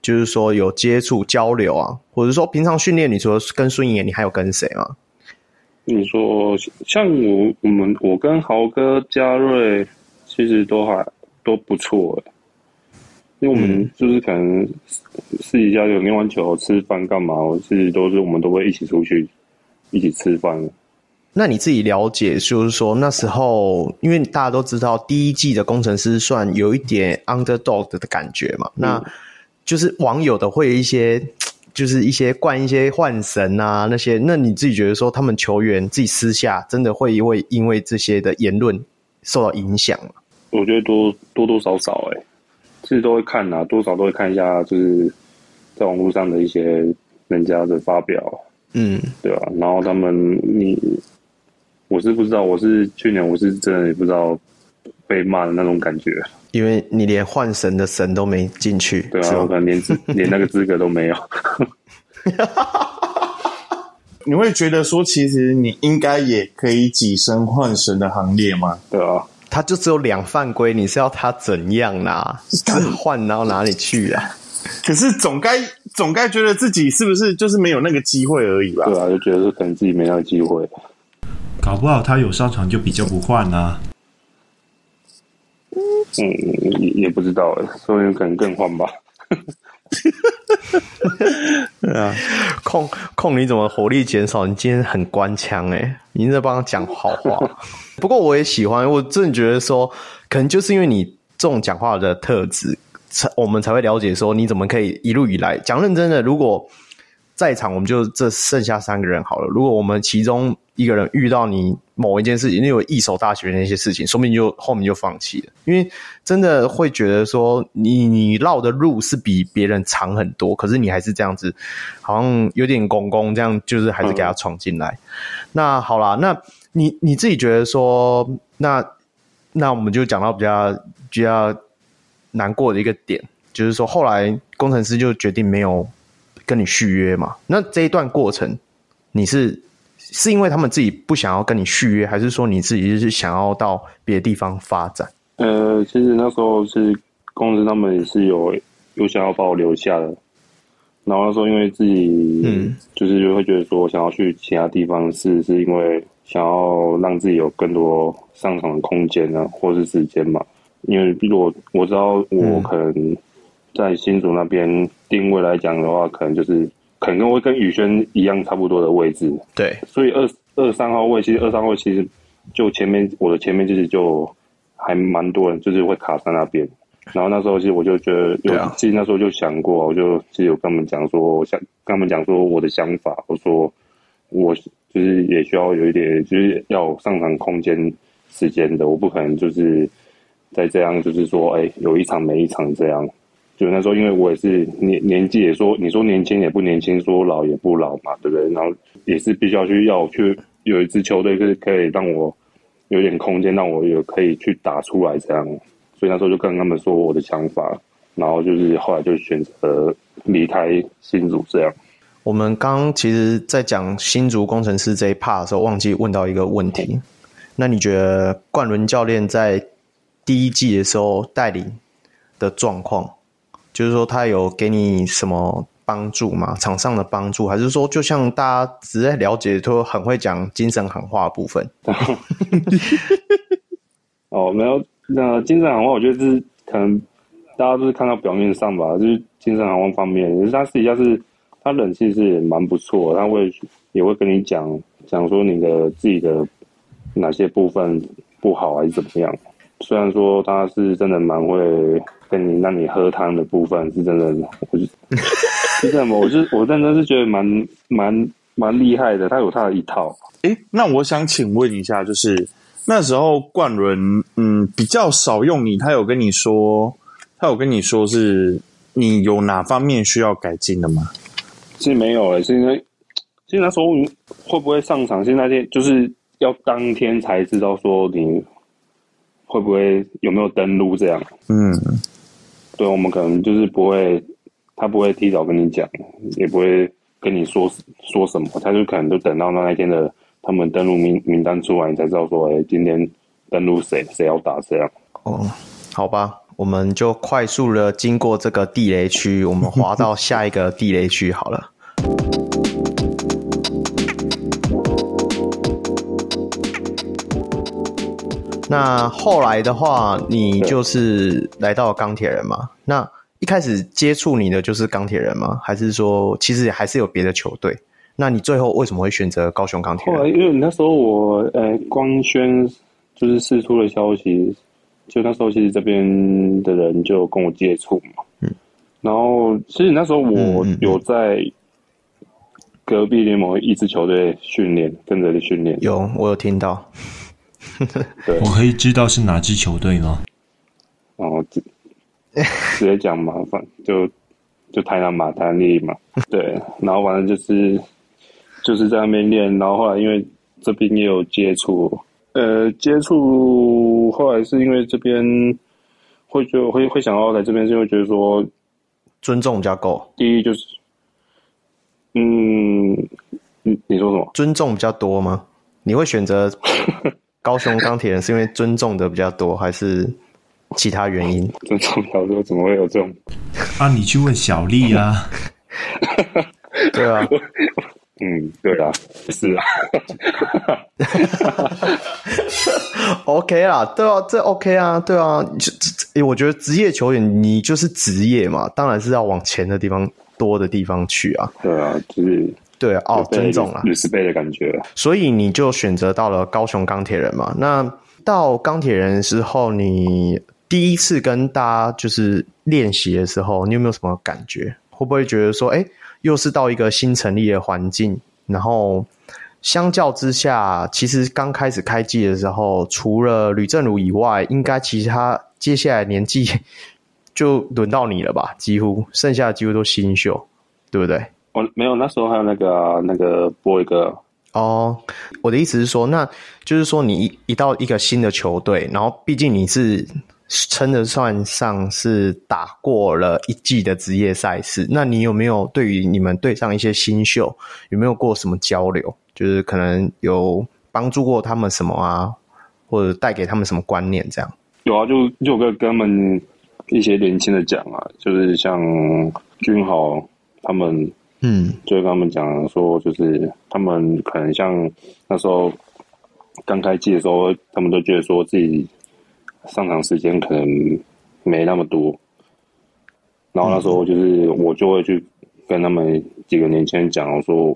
就是说有接触交流啊，或者说平常训练，你除了跟顺义，你还有跟谁吗？你说像我，我们我跟豪哥、嘉瑞，其实都还都不错，因为我们就是可能私底下有练完球、吃饭干嘛，我其实都是我们都会一起出去一起吃饭。那你自己了解，就是说那时候，因为大家都知道第一季的工程师算有一点 underdog 的感觉嘛，嗯、那就是网友的会有一些，就是一些灌一些幻神啊那些，那你自己觉得说他们球员自己私下真的会会因为这些的言论受到影响吗？我觉得多多多少少哎、欸，其实都会看啊，多少都会看一下，就是在网络上的一些人家的发表，嗯，对吧、啊？然后他们你。我是不知道，我是去年我是真的也不知道被骂的那种感觉，因为你连换神的神都没进去，对啊，我可能连 连那个资格都没有。你会觉得说，其实你应该也可以跻身换神的行列吗？对啊，他就只有两犯规，你是要他怎样啊？他换到哪里去啊？可是总该总该觉得自己是不是就是没有那个机会而已吧？对啊，就觉得是可能自己没那个机会。搞不好他有上场就比较不换啊。嗯，也也不知道哎，所以可能更换吧。啊，控控你怎么火力减少？你今天很官腔哎，你在帮他讲好话。不过我也喜欢，我真的觉得说，可能就是因为你这种讲话的特质，才我们才会了解说你怎么可以一路以来讲认真的。如果在场，我们就这剩下三个人好了。如果我们其中一个人遇到你某一件事情，你有一手大学那些事情，说不定就后面就放弃了，因为真的会觉得说你你绕的路是比别人长很多，可是你还是这样子，好像有点公公这样，就是还是给他闯进来。那好啦，那你你自己觉得说，那那我们就讲到比较比较难过的一个点，就是说后来工程师就决定没有跟你续约嘛。那这一段过程你是？是因为他们自己不想要跟你续约，还是说你自己就是想要到别的地方发展？呃，其实那时候是公司他们也是有有想要把我留下的，然后那时候因为自己嗯，就是就会觉得说我想要去其他地方试，是因为想要让自己有更多上场的空间啊，或是时间嘛。因为如果我知道我可能在新竹那边定位来讲的话，可能就是。可能会跟宇轩一样差不多的位置，对，所以二二三号位，其实二三号位其实就前面我的前面其实就还蛮多人，就是会卡在那边。然后那时候其实我就觉得有，啊、其实那时候就想过，我就其实有跟他们讲说，我想跟他们讲说我的想法，我说我就是也需要有一点，就是要上场空间时间的，我不可能就是再这样，就是说哎，有一场没一场这样。就那时候，因为我也是年年纪也说，你说年轻也不年轻，说老也不老嘛，对不对？然后也是必须要去要去有一支球队，是可以让我有点空间，让我有可以去打出来这样。所以那时候就跟他们说我的想法，然后就是后来就选择离开新组这样。我们刚其实，在讲新竹工程师这一 part 的时候，忘记问到一个问题。那你觉得冠伦教练在第一季的时候带领的状况？就是说，他有给你什么帮助吗？场上的帮助，还是说，就像大家只在了解，都很会讲精神喊话的部分？哦，没有，那精神喊话，我觉得是可能大家都是看到表面上吧，就是精神喊话方面。可是他私底下是，他冷气是蛮不错，他会也会跟你讲讲说你的自己的哪些部分不好，还是怎么样。虽然说他是真的蛮会。跟你让你喝汤的部分是真的，我 是这样吗？我就我真的是觉得蛮蛮蛮厉害的，他有他的一套。诶，那我想请问一下，就是那时候冠伦嗯比较少用你，他有跟你说，他有跟你说是你有哪方面需要改进的吗？其实没有诶、欸，是因为其实那时候会不会上场，现在那天就是要当天才知道说你会不会有没有登录这样，嗯。对，我们可能就是不会，他不会提早跟你讲，也不会跟你说说什么，他就可能就等到那一天的他们登录名名单出来，你才知道说，哎，今天登录谁，谁要打这样。哦，好吧，我们就快速的经过这个地雷区，我们滑到下一个地雷区好了。那后来的话，你就是来到钢铁人嘛？那一开始接触你的就是钢铁人吗？还是说其实还是有别的球队？那你最后为什么会选择高雄钢铁人？后来因为那时候我呃光宣就是释出了消息，就那时候其实这边的人就跟我接触嘛。嗯。然后其实那时候我有在隔壁联盟一支球队训练，跟着的训练。有，我有听到。对，我可以知道是哪支球队吗？哦，直直接讲麻烦就就台南马台丽嘛。对，然后反正就是就是在那边练，然后后来因为这边也有接触，呃，接触后来是因为这边会就会会想要来这边，是因为觉得说尊重比较够。第一就是，嗯，你你说什么？尊重比较多吗？你会选择？高雄钢铁人是因为尊重的比较多，还是其他原因？尊重比较多，怎么会有这种？啊，你去问小丽啊。对啊，嗯，对啊，是啊。OK 啦，对啊，这 OK 啊，对啊。就这，我觉得职业球员，你就是职业嘛，当然是要往钱的地方多的地方去啊。对啊，就是对啊，哦，尊重啊，有十倍的感觉。所以你就选择到了高雄钢铁人嘛。那到钢铁人的时候，你第一次跟大家就是练习的时候，你有没有什么感觉？会不会觉得说，哎，又是到一个新成立的环境，然后相较之下，其实刚开始开季的时候，除了吕正儒以外，应该其他接下来年纪 就轮到你了吧？几乎剩下的几乎都新秀，对不对？我没有，那时候还有那个、啊、那个波一个。哦，我的意思是说，那就是说你一一到一个新的球队，然后毕竟你是。称得算上是打过了一季的职业赛事，那你有没有对于你们队上一些新秀有没有过什么交流？就是可能有帮助过他们什么啊，或者带给他们什么观念这样？有啊，就就跟跟他们一些年轻的讲啊，就是像君豪他们，嗯，就跟他们讲说，就是他们可能像那时候刚开季的时候，他们都觉得说自己。上场时间可能没那么多，然后那时候就是我就会去跟他们几个年轻人讲，我说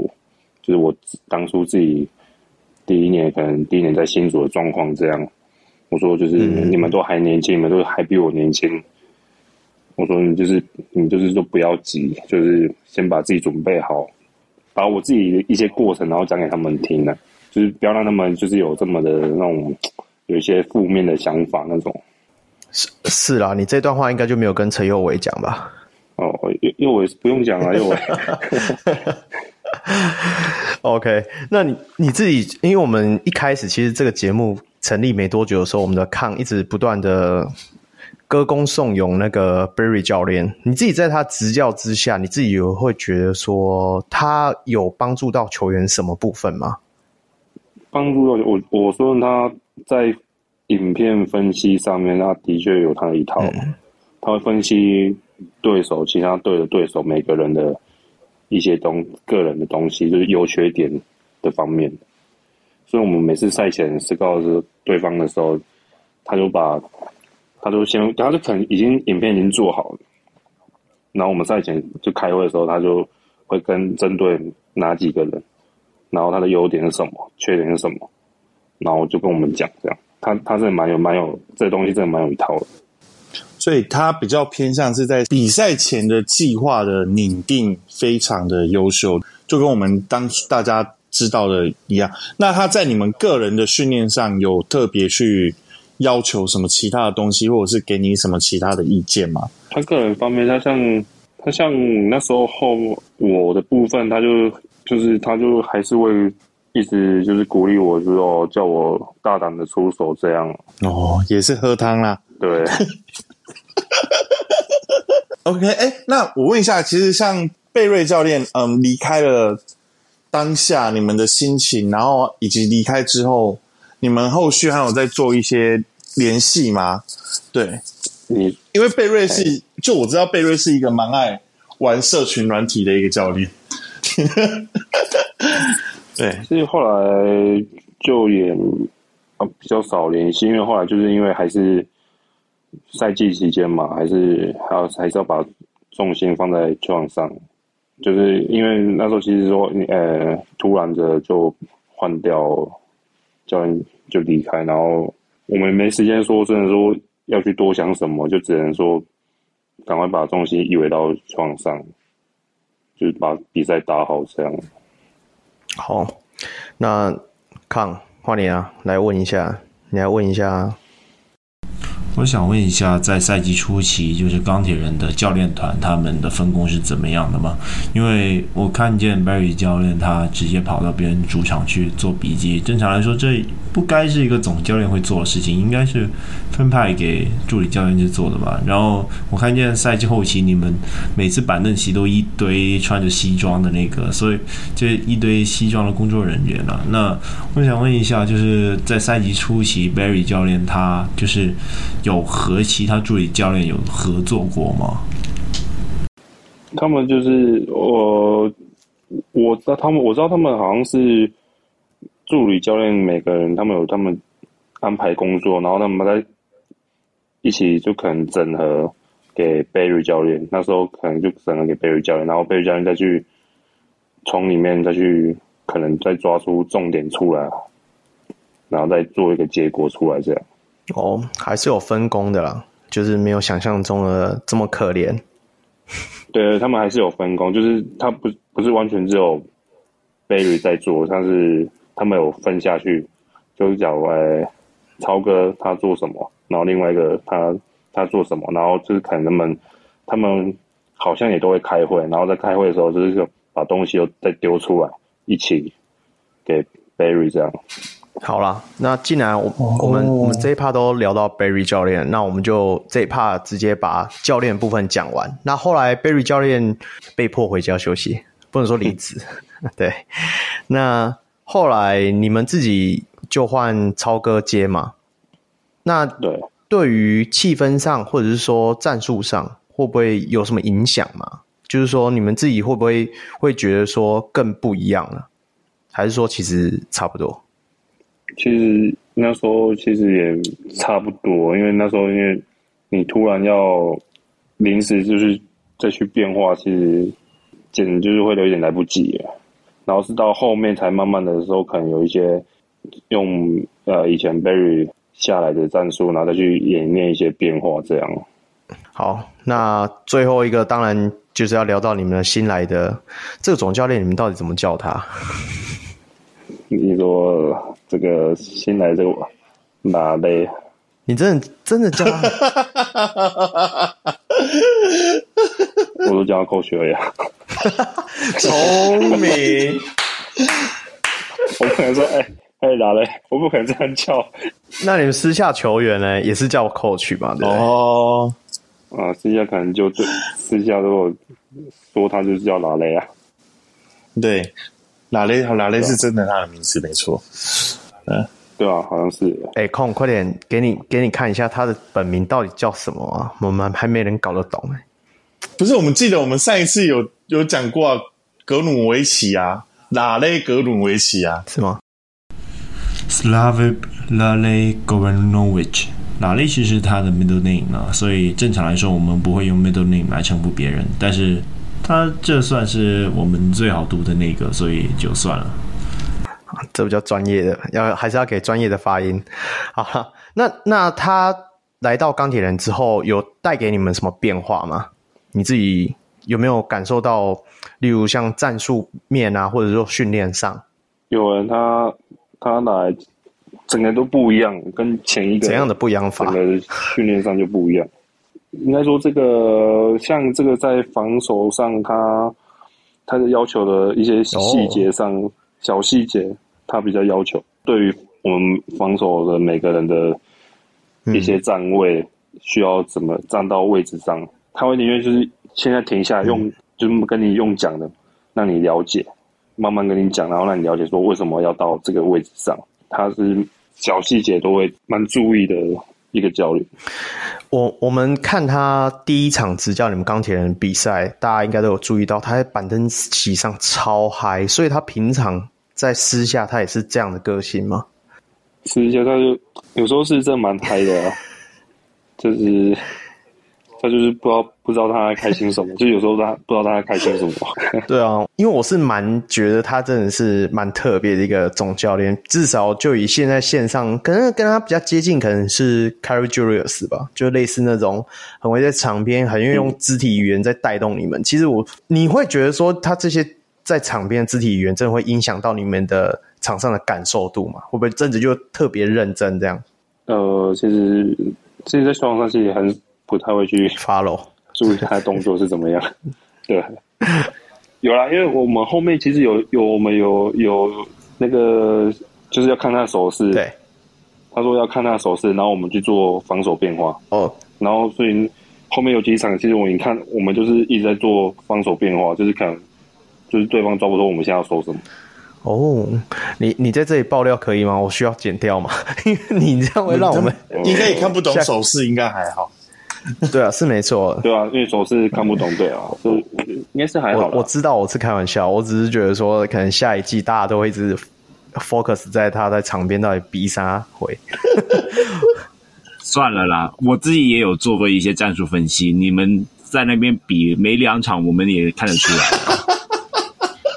就是我当初自己第一年可能第一年在新组的状况这样，我说就是你们都还年轻，你们都还比我年轻，我说你就是你就是说不要急，就是先把自己准备好，把我自己的一些过程然后讲给他们听呢，就是不要让他们就是有这么的那种。有一些负面的想法，那种是是啦，你这段话应该就没有跟陈佑伟讲吧？哦，佑佑伟不用讲了，佑伟。OK，那你你自己，因为我们一开始其实这个节目成立没多久的时候，我们的抗一直不断的歌功颂咏那个 Berry 教练。你自己在他执教之下，你自己有会觉得说他有帮助到球员什么部分吗？帮助到我，我说他。在影片分析上面，他的确有他的一套。嗯、他会分析对手、其他队的对手每个人的一些东个人的东西，就是优缺点的方面。所以，我们每次赛前是告诉对方的时候，他就把，他就先，他就可能已经影片已经做好了。然后我们赛前就开会的时候，他就会跟针对哪几个人，然后他的优点是什么，缺点是什么。然后就跟我们讲这样，他他真的蛮有蛮有这东西，真的蛮有一套的。所以他比较偏向是在比赛前的计划的拟定非常的优秀，就跟我们当大家知道的一样。那他在你们个人的训练上有特别去要求什么其他的东西，或者是给你什么其他的意见吗？他个人方面，他像他像那时候后我的部分，他就就是他就还是会。一直就是鼓励我，之后叫我大胆的出手，这样哦，也是喝汤啦。对，OK，哎、欸，那我问一下，其实像贝瑞教练，嗯，离开了当下，你们的心情，然后以及离开之后，你们后续还有在做一些联系吗？对，你因为贝瑞是，就我知道贝瑞是一个蛮爱玩社群软体的一个教练。对，所以后来就也啊比较少联系，因为后来就是因为还是赛季期间嘛，还是还要还是要把重心放在球场上，就是因为那时候其实说呃突然的就换掉教练就离开，然后我们没时间说真的说要去多想什么，就只能说赶快把重心移回到球场上，就是把比赛打好这样。好，那康换你啊，来问一下，你来问一下。我想问一下，在赛季初期，就是钢铁人的教练团他们的分工是怎么样的吗？因为我看见 Barry 教练他直接跑到别人主场去做笔记，正常来说这不该是一个总教练会做的事情，应该是分派给助理教练去做的吧。然后我看见赛季后期你们每次板凳席都一堆穿着西装的那个，所以就一堆西装的工作人员了。那我想问一下，就是在赛季初期，Barry 教练他就是。有和其他助理教练有合作过吗？他们就是我我知道他们，我知道他们好像是助理教练，每个人他们有他们安排工作，然后他们在一起就可能整合给 Barry 教练。那时候可能就整合给 Barry 教练，然后 Barry 教练再去从里面再去可能再抓出重点出来，然后再做一个结果出来这样。哦，还是有分工的啦，就是没有想象中的这么可怜。对，他们还是有分工，就是他不不是完全只有 Barry 在做，他是他们有分下去，就是讲哎，超哥他做什么，然后另外一个他他做什么，然后就是可能他们他们好像也都会开会，然后在开会的时候就是把东西又再丢出来，一起给 Barry 这样。好啦，那既然我我们、我们这一趴都聊到 Barry 教练，那我们就这一趴直接把教练部分讲完。那后来 Barry 教练被迫回家休息，不能说离职。对，那后来你们自己就换超哥接嘛？那对，对于气氛上或者是说战术上，会不会有什么影响嘛？就是说你们自己会不会会觉得说更不一样了？还是说其实差不多？其实那时候其实也差不多，因为那时候因为你突然要临时就是再去变化，其实简直就是会有一点来不及。然后是到后面才慢慢的时候，可能有一些用呃以前 Barry 下来的战术，然后再去演练一些变化这样。好，那最后一个当然就是要聊到你们新来的这个总教练，你们到底怎么叫他？你说。这个新来这个哪类？你真的真的叫他？我都叫他扣学呀。聪明。我不可能说哎哎哪类？我不可能这样叫。那你们私下球员呢？也是叫 coach 吧？对哦。啊，私下可能就对私下如果说他就是叫哪雷啊？对，哪雷？哪雷是真的他的名字没错。嗯，对啊，好像是。哎、欸，空，快点给你给你看一下他的本名到底叫什么啊？我们还没人搞得懂哎、欸。不是，我们记得我们上一次有有讲过、啊、格鲁维奇啊，哪类格鲁维奇啊？是吗？Slave Lale Goranovich，哪类其实是他的 middle name 啊，所以正常来说我们不会用 middle name 来称呼别人，但是他这算是我们最好读的那个，所以就算了。这比较专业的，要还是要给专业的发音。好，那那他来到钢铁人之后，有带给你们什么变化吗？你自己有没有感受到？例如像战术面啊，或者说训练上，有人他他来整个都不一样，跟前一个怎样的不一样法？整个训练上就不一样。应该说，这个像这个在防守上他，他他的要求的一些细节上。Oh. 小细节，他比较要求。对于我们防守的每个人的一些站位，需要怎么站到位置上，他会宁愿就是现在停下来用，嗯、就是跟你用讲的，让你了解，慢慢跟你讲，然后让你了解说为什么要到这个位置上。他是小细节都会蛮注意的一个教练。我我们看他第一场执教你们钢铁人比赛，大家应该都有注意到，他在板凳席上超嗨，所以他平常。在私下，他也是这样的个性吗？私下，他就有时候是真蛮嗨的啊，就是他就是不知道不知道他在开心什么，就有时候他不知道他在开心什么。对啊，因为我是蛮觉得他真的是蛮特别的一个总教练，至少就以现在线上，可能跟他比较接近，可能是 Carey Julius 吧，就类似那种很会在场边很愿意用肢体语言在带动你们。嗯、其实我你会觉得说他这些。在场边肢体语言真的会影响到你们的场上的感受度吗？会不会真的就特别认真这样？呃，其实其实，在球场上其实很不太会去 follow 注意他的动作是怎么样。对，有啦，因为我们后面其实有有我们有有那个就是要看他的手势。对，他说要看他的手势，然后我们去做防守变化。哦，然后所以后面有几场，其实我你看，我们就是一直在做防守变化，就是看。就是对方抓不住，我们现在要说什么？哦，你你在这里爆料可以吗？我需要剪掉吗？因为你这样会让我们应该也看不懂手势，应该还好。对啊，是没错。对啊，因为总是看不懂，对啊，所以应该是还好。我知道我是开玩笑，我只是觉得说，可能下一季大家都会一直 focus 在他在场边到底比啥回。算了啦，我自己也有做过一些战术分析，你们在那边比每两场，我们也看得出来。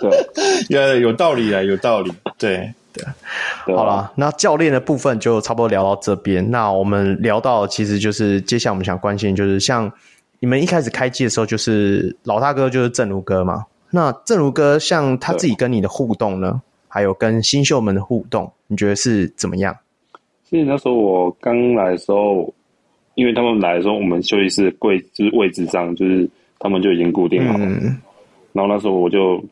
对，有有道理啊，有道理。对对，对好了，那教练的部分就差不多聊到这边。那我们聊到，其实就是接下来我们想关心，就是像你们一开始开机的时候，就是老大哥就是正如哥嘛。那正如哥像他自己跟你的互动呢，还有跟新秀们的互动，你觉得是怎么样？其实那时候我刚来的时候，因为他们来的时候，我们休息室柜就是位置上，就是他们就已经固定好了。嗯、然后那时候我就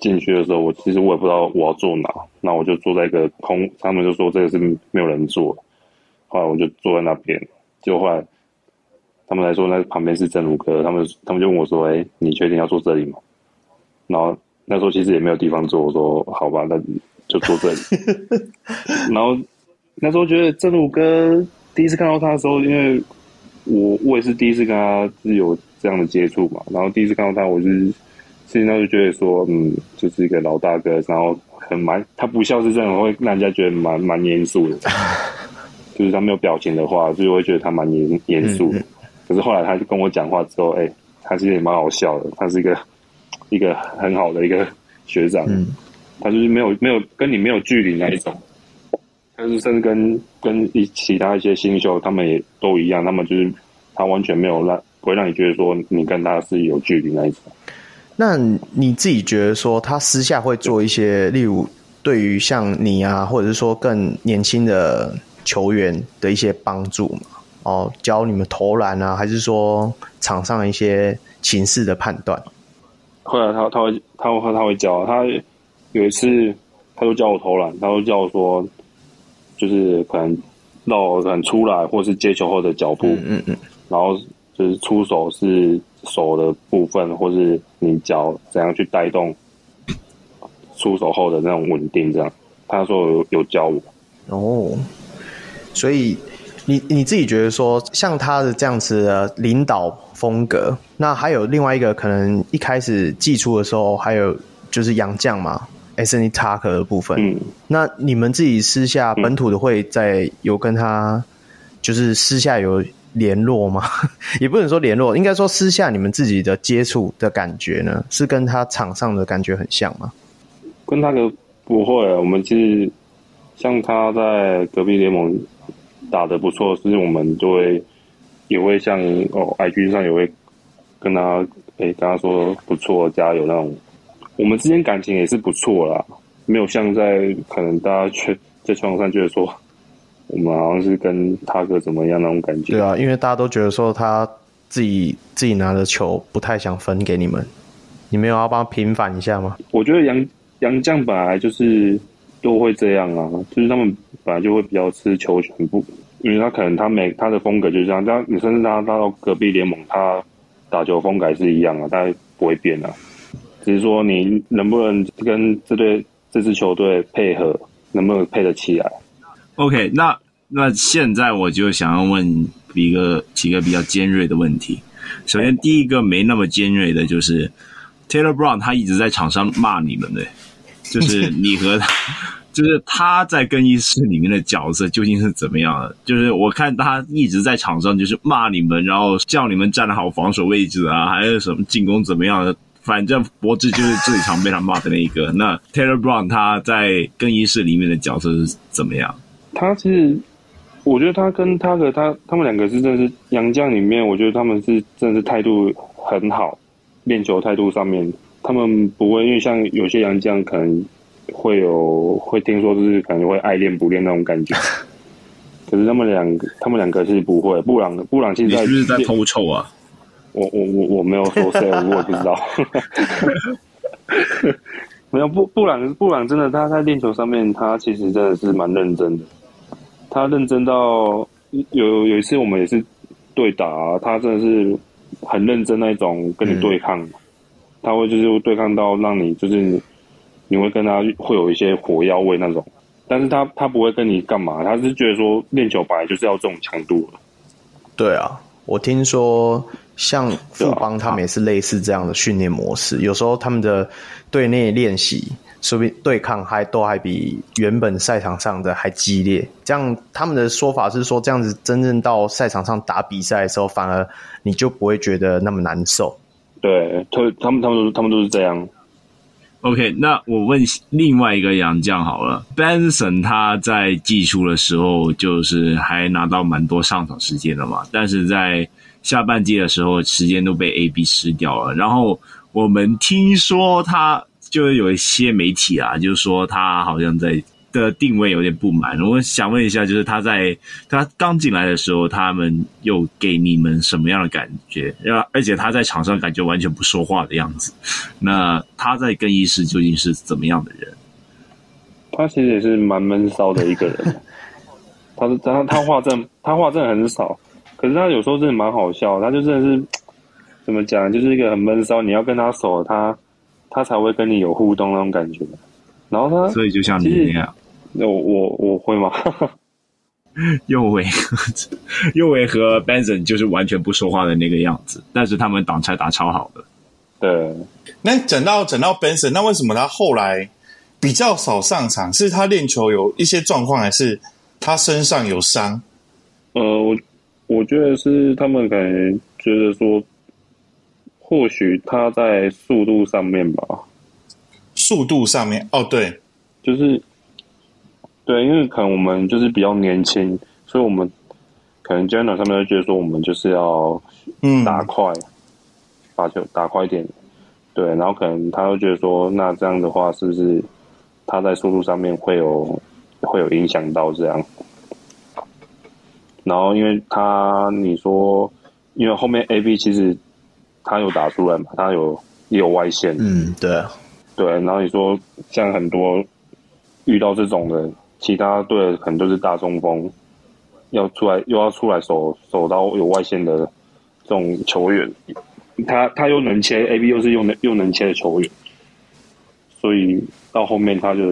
进去的时候，我其实我也不知道我要坐哪，那我就坐在一个空，他们就说这个是没有人坐。后来我就坐在那边，结果后来他们来说那旁边是正如哥，他们他们就问我说：“哎，你确定要坐这里吗？”然后那时候其实也没有地方坐，我说：“好吧，那就坐这里。”然后。那时候觉得正如哥第一次看到他的时候，因为我我也是第一次跟他是有这样的接触嘛，然后第一次看到他，我就是现在就觉得说，嗯，就是一个老大哥，然后很蛮，他不笑是这样，会让人家觉得蛮蛮严肃的，就是他没有表情的话，就会觉得他蛮严严肃的。可是后来他就跟我讲话之后，哎、欸，他其实也蛮好笑的，他是一个一个很好的一个学长，他就是没有没有跟你没有距离那一种。但是甚至跟跟一其他一些新秀，他们也都一样，他们就是他完全没有让不会让你觉得说你跟他是有距离那一种。那你自己觉得说他私下会做一些，例如对于像你啊，或者是说更年轻的球员的一些帮助吗？哦，教你们投篮啊，还是说场上一些情势的判断？后来他他会他会他会教他有一次他就教我投篮，他就教我说。就是可能绕很出来，或是接球后的脚步，嗯嗯，嗯，然后就是出手是手的部分，或是你脚怎样去带动出手后的那种稳定，这样。他说有有教我哦，所以你你自己觉得说，像他的这样子的领导风格，那还有另外一个可能一开始寄出的时候，还有就是洋将嘛。Anthony Tucker 的部分，嗯，那你们自己私下本土的会在有跟他，就是私下有联络吗？也不能说联络，应该说私下你们自己的接触的感觉呢，是跟他场上的感觉很像吗？跟他的不会，我们其实像他在隔壁联盟打得不错，所以我们就会也会像哦，IG 上也会跟他诶跟他说不错，加油那种。我们之间感情也是不错啦，没有像在可能大家去在床上觉得说，我们好像是跟他哥怎么样那种感觉。对啊，因为大家都觉得说他自己自己拿的球不太想分给你们，你没有要帮他平反一下吗？我觉得杨杨将本来就是都会这样啊，就是他们本来就会比较吃球权不，因为他可能他每他的风格就是这样，但你甚至他他到隔壁联盟，他打球风格还是一样啊，他不会变啊。只是说你能不能跟这队这支球队配合，能不能配得起来？OK，那那现在我就想要问一个几个比较尖锐的问题。首先，第一个没那么尖锐的就是 Taylor Brown，他一直在场上骂你们的，就是你和他，就是他在更衣室里面的角色究竟是怎么样的？就是我看他一直在场上就是骂你们，然后叫你们站好防守位置啊，还有什么进攻怎么样的？反正博智就是最常被他骂的那一个。那 Taylor Brown 他在更衣室里面的角色是怎么样？他其实，我觉得他跟他的他他们两个是真的是杨将里面，我觉得他们是真的是态度很好，练球态度上面，他们不会因为像有些杨将可能会有会听说就是可能会爱练不练那种感觉，可是他们两个他们两个是不会。布朗布朗现在是不是在偷臭啊？我我我我没有说谁，我也不知道。没有布布朗布朗真的他在练球上面，他其实真的是蛮认真的。他认真到有有一次我们也是对打，他真的是很认真那一种跟你对抗。嗯、他会就是对抗到让你就是你会跟他会有一些火药味那种，但是他他不会跟你干嘛，他是觉得说练球本来就是要这种强度。对啊。我听说像富邦他们也是类似这样的训练模式，有时候他们的队内练习，说不定对抗还都还比原本赛场上的还激烈。这样他们的说法是说，这样子真正到赛场上打比赛的时候，反而你就不会觉得那么难受。对，他他们他们都他们都是这样。OK，那我问另外一个洋将好了，Benson 他在技术的时候就是还拿到蛮多上场时间的嘛，但是在下半季的时候时间都被 AB 吃掉了。然后我们听说他就有一些媒体啊，就是说他好像在。的定位有点不满，我想问一下，就是他在他刚进来的时候，他们又给你们什么样的感觉？然后而且他在场上感觉完全不说话的样子。那他在更衣室究竟是怎么样的人？他其实也是蛮闷骚的一个人。他他他话真他话真的很少，可是他有时候真的蛮好笑。他就真的是怎么讲，就是一个很闷骚，你要跟他熟，他他才会跟你有互动那种感觉。然后他所以就像你那样。那我我我会吗？右维和右维和 Benson 就是完全不说话的那个样子，但是他们挡拆打超好的。对，那讲到讲到 Benson，那为什么他后来比较少上场？是他练球有一些状况，还是他身上有伤？呃，我我觉得是他们可能觉得说，或许他在速度上面吧。速度上面，哦，对，就是。对，因为可能我们就是比较年轻，所以我们可能 general 上面会觉得说，我们就是要嗯打快，嗯、把球打快一点。对，然后可能他会觉得说，那这样的话是不是他在速度上面会有会有影响到这样？然后因为他你说，因为后面 AB 其实他有打出来嘛，他有也有外线，嗯，对，对，然后你说像很多遇到这种的。其他队可能都是大中锋，要出来又要出来守守到有外线的这种球员，他他又能切，AB 又是又能又能切的球员，所以到后面他就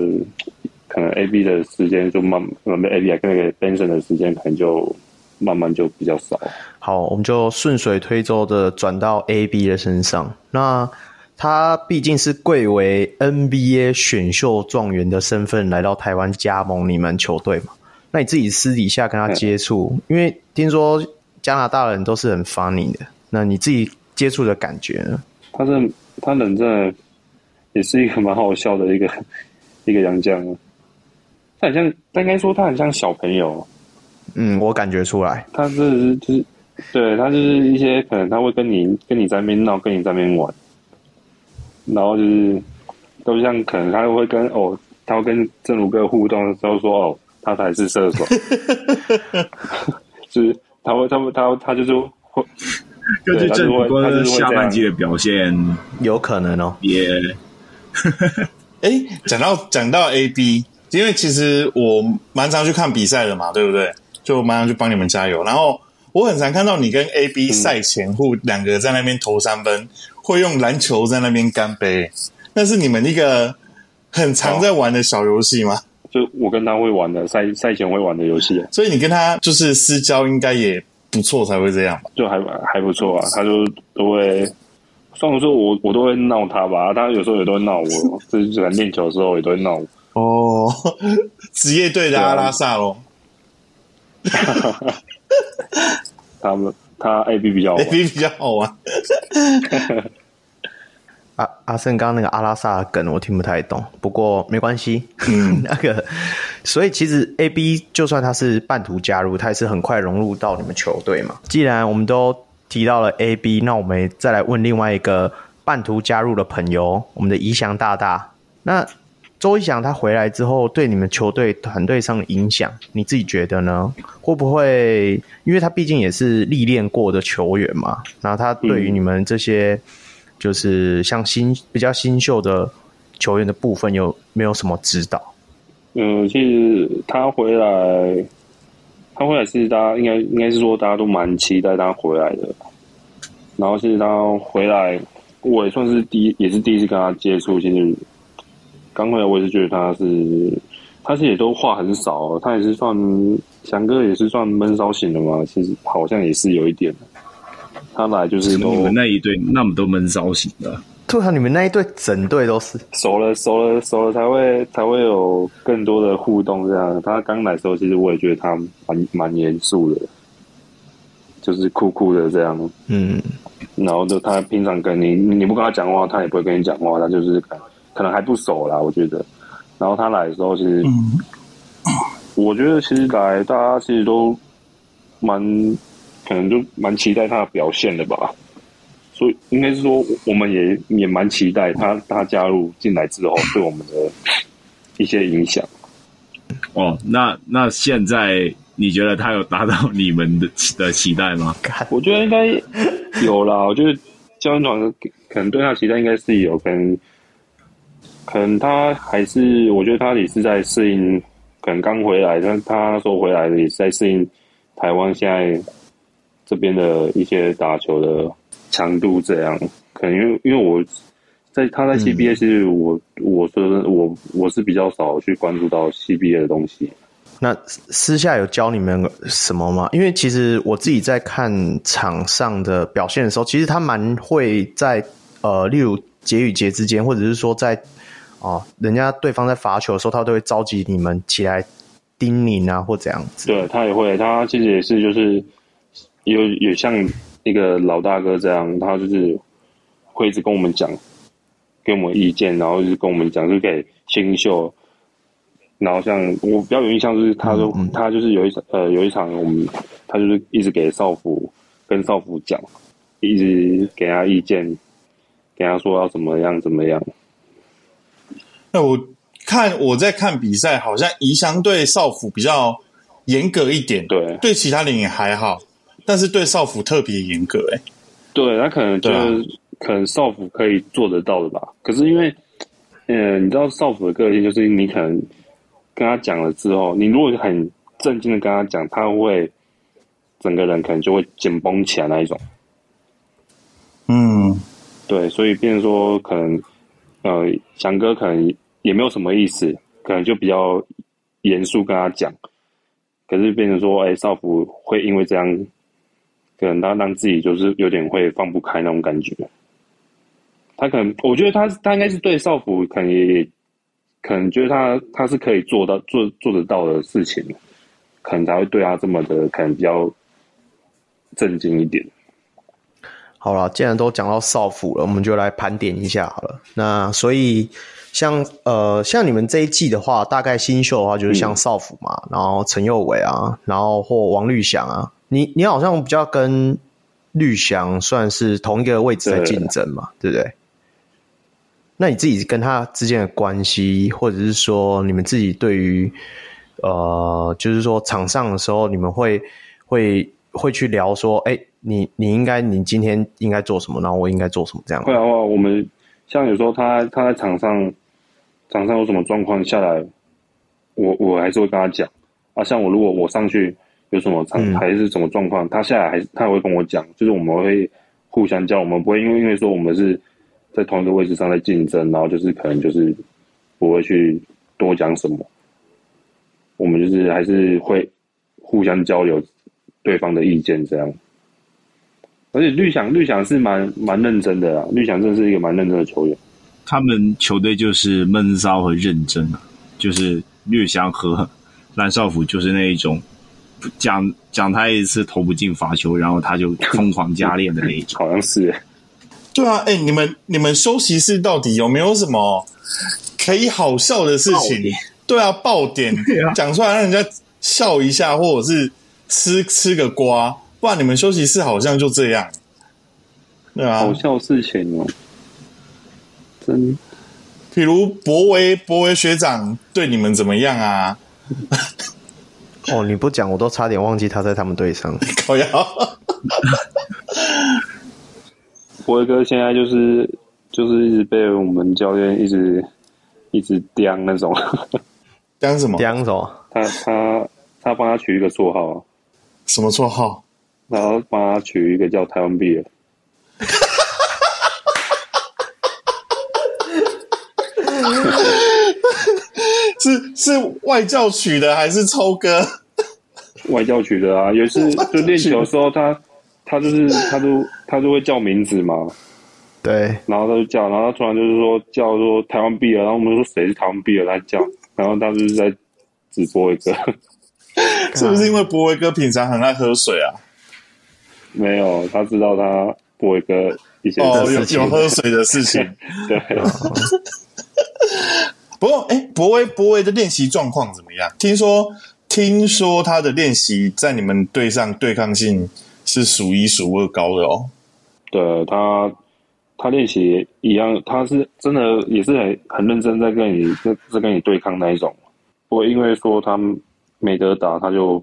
可能 AB 的时间就慢慢被 AB 跟那个 Benson 的时间可能就慢慢就比较少。好，我们就顺水推舟的转到 AB 的身上，那。他毕竟是贵为 NBA 选秀状元的身份来到台湾加盟你们球队嘛？那你自己私底下跟他接触，因为听说加拿大人都是很 funny 的，那你自己接触的感觉呢？他是他人真的也是一个蛮好笑的一个一个洋将，他很像，他应该说他很像小朋友。嗯，我感觉出来，他是就是对他就是一些可能他会跟你跟你在那边闹，跟你在那边玩。然后就是，都像可能他会跟哦，他会跟正如哥互动的时候说哦，他才是射手，就 是他会，他会，他他就是会根据正如哥下半季的表现，有可能哦，也，哎，讲到讲到 AB，因为其实我蛮常去看比赛的嘛，对不对？就马上去帮你们加油，然后我很常看到你跟 AB 赛前互两个在那边投三分。会用篮球在那边干杯，那是你们一个很常在玩的小游戏吗？就我跟他会玩的赛赛前会玩的游戏，所以你跟他就是私交应该也不错才会这样吧？就还还不错啊，他就都会，虽然说我我都会闹他吧，他有时候也都会闹我，就是在练球的时候也都会闹我。哦，职业队的阿拉萨喽，他们。他 A B 比较 A B 比较好玩。阿 阿胜刚刚那个阿拉萨梗我听不太懂，不过没关系。嗯，那个，所以其实 A B 就算他是半途加入，他也是很快融入到你们球队嘛。既然我们都提到了 A B，那我们再来问另外一个半途加入的朋友，我们的宜翔大大。那周一翔他回来之后，对你们球队团队上的影响，你自己觉得呢？会不会？因为他毕竟也是历练过的球员嘛，然后他对于你们这些就是像新比较新秀的球员的部分，有没有什么指导？嗯，其实他回来，他回来是大家应该应该是说大家都蛮期待他回来的。然后其实他回来，我也算是第一，也是第一次跟他接触，其实。刚回来，我也是觉得他是，他其实也都话很少，他也是算翔哥也是算闷骚型的嘛，其实好像也是有一点。他来就是你们那一队那么多闷骚型的。对啊，你们那一队整队都是熟了，熟了，熟了才会才会有更多的互动。这样，他刚来的时候，其实我也觉得他蛮蛮严肃的，就是酷酷的这样。嗯，然后就他平常跟你，你不跟他讲话，他也不会跟你讲话，他就是可能可能还不熟啦，我觉得。然后他来的时候，其实，嗯、我觉得其实来大家其实都蛮可能就蛮期待他的表现的吧。所以应该是说，我们也也蛮期待他他加入进来之后对我们的一些影响。哦，那那现在你觉得他有达到你们的的期待吗？我觉得应该有啦。我觉得教练团可能对他期待应该是有，可能可能他还是我觉得他也是在适应，可能刚回来，但他说回来的也是在适应台湾现在这边的一些打球的。强度这样，可能因为因为我在他在 CBA，其实我、嗯、我说我我是比较少去关注到 CBA 的东西。那私下有教你们什么吗？因为其实我自己在看场上的表现的时候，其实他蛮会在呃，例如节与节之间，或者是说在哦、呃，人家对方在罚球的时候，他都会召集你们起来叮咛啊，或这样子。对，他也会，他其实也是就是有有像。那个老大哥这样，他就是会一直跟我们讲，给我们意见，然后就是跟我们讲，就给新秀。然后像我比较有印象，就是他说、嗯、他就是有一场呃有一场，我们他就是一直给少辅跟少辅讲，一直给他意见，给他说要怎么样怎么样。那我看我在看比赛，好像宜祥对少辅比较严格一点，对，对其他人也还好。但是对少辅特别严格哎、欸，对，他可能就是、啊、可能少辅可以做得到的吧。可是因为，呃，你知道少辅的个性就是你可能跟他讲了之后，你如果很正经的跟他讲，他会整个人可能就会紧绷起来那一种。嗯，对，所以变成说可能，呃，翔哥可能也没有什么意思，可能就比较严肃跟他讲。可是变成说，哎、少辅会因为这样。可能他让自己就是有点会放不开那种感觉，他可能我觉得他他应该是对少辅可能也可能觉得他他是可以做到做做得到的事情，可能才会对他这么的可能比较震惊一点。好了，既然都讲到少辅了，我们就来盘点一下好了。那所以像呃像你们这一季的话，大概新秀的话就是像少辅嘛，嗯、然后陈佑伟啊，然后或王绿翔啊。你你好像比较跟绿翔算是同一个位置在竞争嘛，对，对不对？那你自己跟他之间的关系，或者是说你们自己对于呃，就是说场上的时候，你们会会会去聊说，哎，你你应该你今天应该做什么，然后我应该做什么这样？会啊，我们像有时候他他在场上场上有什么状况下来，我我还是会跟他讲啊。像我如果我上去。有什么场还是什么状况，嗯、他下来还是他也会跟我讲，就是我们会互相教，我们不会因为因为说我们是在同一个位置上在竞争，然后就是可能就是不会去多讲什么，我们就是还是会互相交流对方的意见这样。而且绿翔绿翔是蛮蛮认真的啊，绿翔真的是一个蛮认真的球员。他们球队就是闷骚和认真啊，就是绿翔和蓝少辅就是那一种。讲讲他一次投不进罚球，然后他就疯狂加练的那一种，好像是。对啊，哎、欸，你们你们休息室到底有没有什么可以好笑的事情？对啊，爆点 讲出来让人家笑一下，或者是吃吃个瓜。不然你们休息室好像就这样。对啊，好笑事情哦，真。比如博维博维学长对你们怎么样啊？哦，你不讲我都差点忘记他在他们队上。靠腰，博威哥现在就是就是一直被我们教练一直一直刁那种，刁什么？刁什么？他他他帮他取一个绰号，什么绰号？然后帮他取一个叫台湾币的。是是外教取的还是抽哥？外教取的啊，有一次就练球的时候他，他他就是他就他就会叫名字嘛，对，然后他就叫，然后他突然就是说叫说台湾币了，然后我们说谁是台湾币了，他叫，然后他就是在直播一个，是不是因为博维哥平常很爱喝水啊？没有，他知道他博维哥一些哦有有喝水的事情，对。不过，哎、欸，博威博威的练习状况怎么样？听说听说他的练习在你们队上对抗性是数一数二高的哦。对他，他练习一样，他是真的也是很很认真在跟你在在跟你对抗那一种。不会因为说他没得打，他就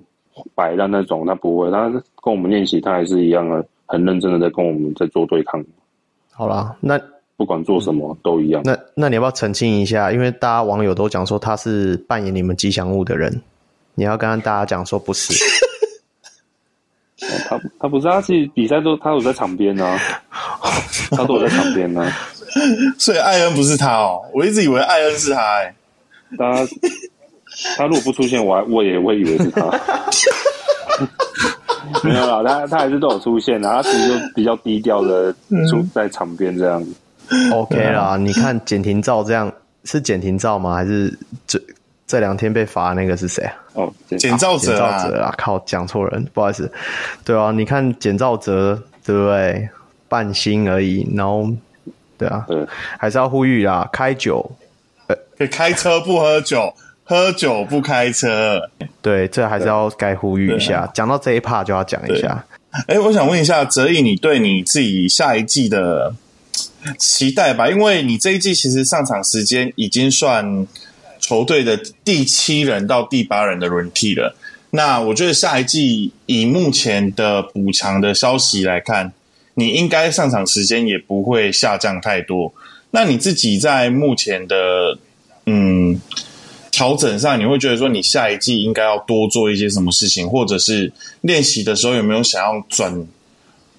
摆烂那种，他不会。他跟我们练习，他还是一样的很认真的在跟我们在做对抗。好啦，那。不管做什么、嗯、都一样。那那你要不要澄清一下？因为大家网友都讲说他是扮演你们吉祥物的人，你要跟大家讲说不是。哦、他他不是，他其实比赛都他有在场边呢、啊，他都有在场边呢、啊。所以艾恩不是他哦，我一直以为艾恩是他哎、欸。他他如果不出现，我还我也会以为是他。没有啦，他他还是都有出现的，他其实就比较低调的出在场边这样子。OK 啦，你看简廷照这样是简廷照吗？还是这这两天被罚那个是谁啊？哦，简照哲啊，简兆哲啊！靠，讲错人，不好意思。对啊，你看简照哲对不对？半星而已，然后对啊，对，还是要呼吁啦，开酒，呃，开车不喝酒，喝酒不开车。对，这还是要该呼吁一下。讲到这一 part 就要讲一下。哎，我想问一下哲毅，你对你自己下一季的？期待吧，因为你这一季其实上场时间已经算球队的第七人到第八人的轮替了。那我觉得下一季以目前的补强的消息来看，你应该上场时间也不会下降太多。那你自己在目前的嗯调整上，你会觉得说你下一季应该要多做一些什么事情，或者是练习的时候有没有想要转，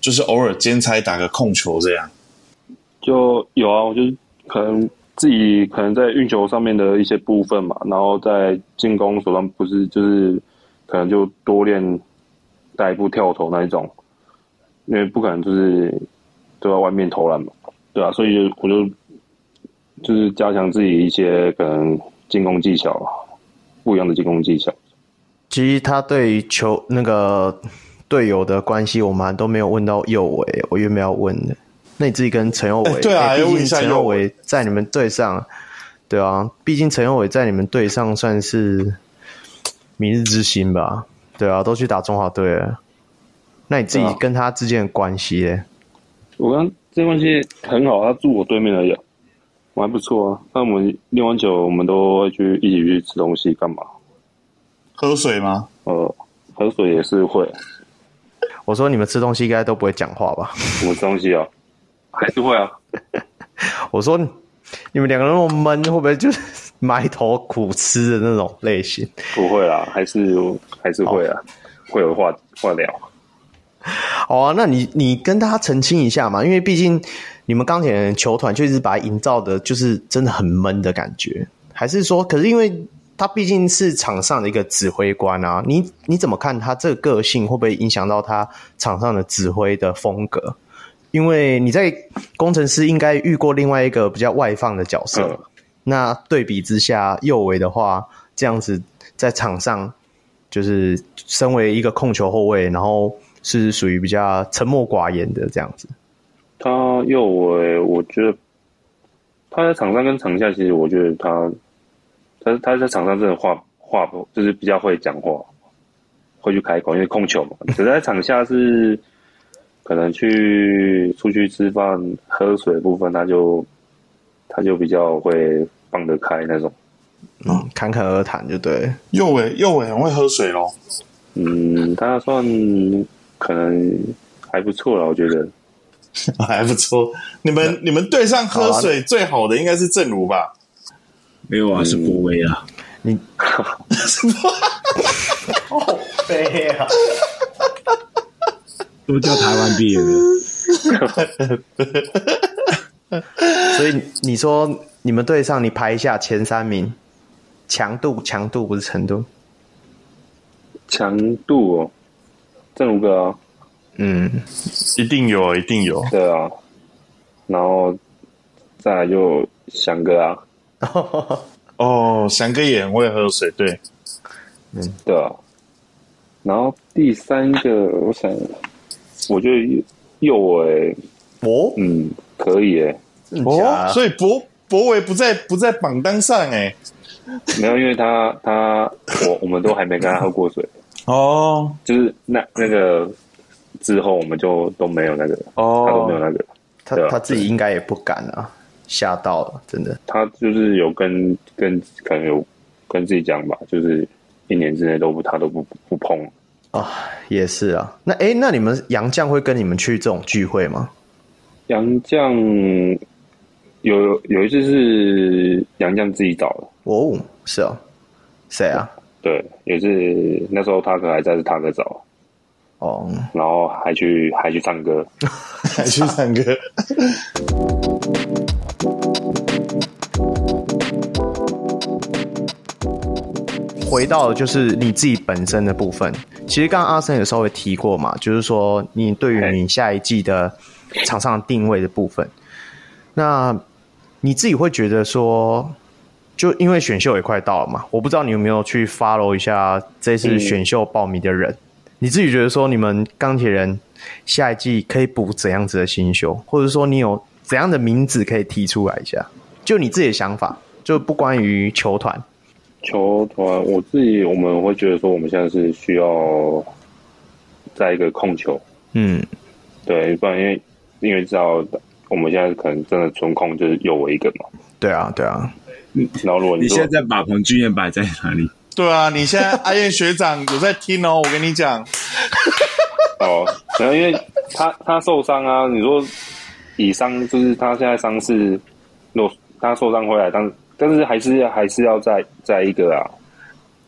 就是偶尔兼差打个控球这样？就有啊，我就可能自己可能在运球上面的一些部分嘛，然后在进攻手上不是就是可能就多练带步跳投那一种，因为不可能就是都在外面投篮嘛，对啊，所以就我就就是加强自己一些可能进攻技巧，不一样的进攻技巧。其实他对球那个队友的关系，我们都没有问到右维，我原本要问的。那你自己跟陈佑伟、欸，对啊，毕竟陈佑伟在你们队上，对啊，毕竟陈佑伟在你们队上算是明日之星吧，对啊，都去打中华队了。那你自己跟他之间的关系呢？我跟他这关系很好，他住我对面而已，我还不错啊。那我们练完酒，我们都会去一起去吃东西，干嘛？喝水吗？呃，喝水也是会。我说你们吃东西应该都不会讲话吧？什么东西啊？还是会啊！我说你们两个人那么闷，会不会就是 埋头苦吃的那种类型？不会啦，还是还是会啊，会有话话聊。好啊，那你你跟大家澄清一下嘛，因为毕竟你们钢铁球团就一直把它营造的，就是真的很闷的感觉。还是说，可是因为他毕竟是场上的一个指挥官啊，你你怎么看他这个个性会不会影响到他场上的指挥的风格？因为你在工程师应该遇过另外一个比较外放的角色，嗯、那对比之下，右维的话这样子在场上就是身为一个控球后卫，然后是属于比较沉默寡言的这样子。他右维，我觉得他在场上跟场下，其实我觉得他他他在场上真的话话不就是比较会讲话，会去开口，因为控球嘛。只在场下是。可能去出去吃饭、喝水的部分，他就他就比较会放得开那种，嗯，侃侃而谈就对。右伟右伟很会喝水咯。嗯，他算可能还不错了，我觉得 还不错。你们你们队上喝水最好的应该是正如吧？没有啊，是郭威啊。你 什么？好悲啊！都叫台湾毕业的，所以你说你们队上你排一下前三名，强度强度不是程度，强度哦，正如哥啊，嗯，一定有，一定有。对啊，然后再来就翔哥啊，哦，翔哥也很会喝水，对，嗯，对啊。然后第三个，我想，我觉得右伟，哦，嗯，可以诶。哦，所以博博伟不在不在榜单上诶。没有，因为他他我我们都还没跟他喝过水。哦，就是那那个之后我们就都没有那个哦，他都没有那个，他他自己应该也不敢啊，吓到了，真的。他就是有跟跟可能有跟自己讲吧，就是一年之内都不他都不不碰啊、哦，也是啊。那哎，那你们杨绛会跟你们去这种聚会吗？杨绛有有一次是杨绛自己找的。哦，是啊，谁啊？对，也是那时候他哥还在，是他哥找。哦，然后还去还去唱歌，还去唱歌。回到就是你自己本身的部分，其实刚刚阿森也稍微提过嘛，就是说你对于你下一季的场上定位的部分，那你自己会觉得说。就因为选秀也快到了嘛，我不知道你有没有去 follow 一下这次选秀报名的人，嗯、你自己觉得说你们钢铁人下一季可以补怎样子的新秀，或者说你有怎样的名字可以提出来一下？就你自己的想法，就不关于球团。球团，我自己我们会觉得说，我们现在是需要在一个控球，嗯，对，不然因为因为知道我们现在可能真的纯控就是有我一个嘛，对啊，对啊。然后如果你，你现在把彭俊彦摆在哪里？对啊，你现在阿燕学长有在听哦，我跟你讲。哦，然后因为他他受伤啊，你说以伤就是他现在伤势，若他受伤回来，但但是还是还是要再再一个啊。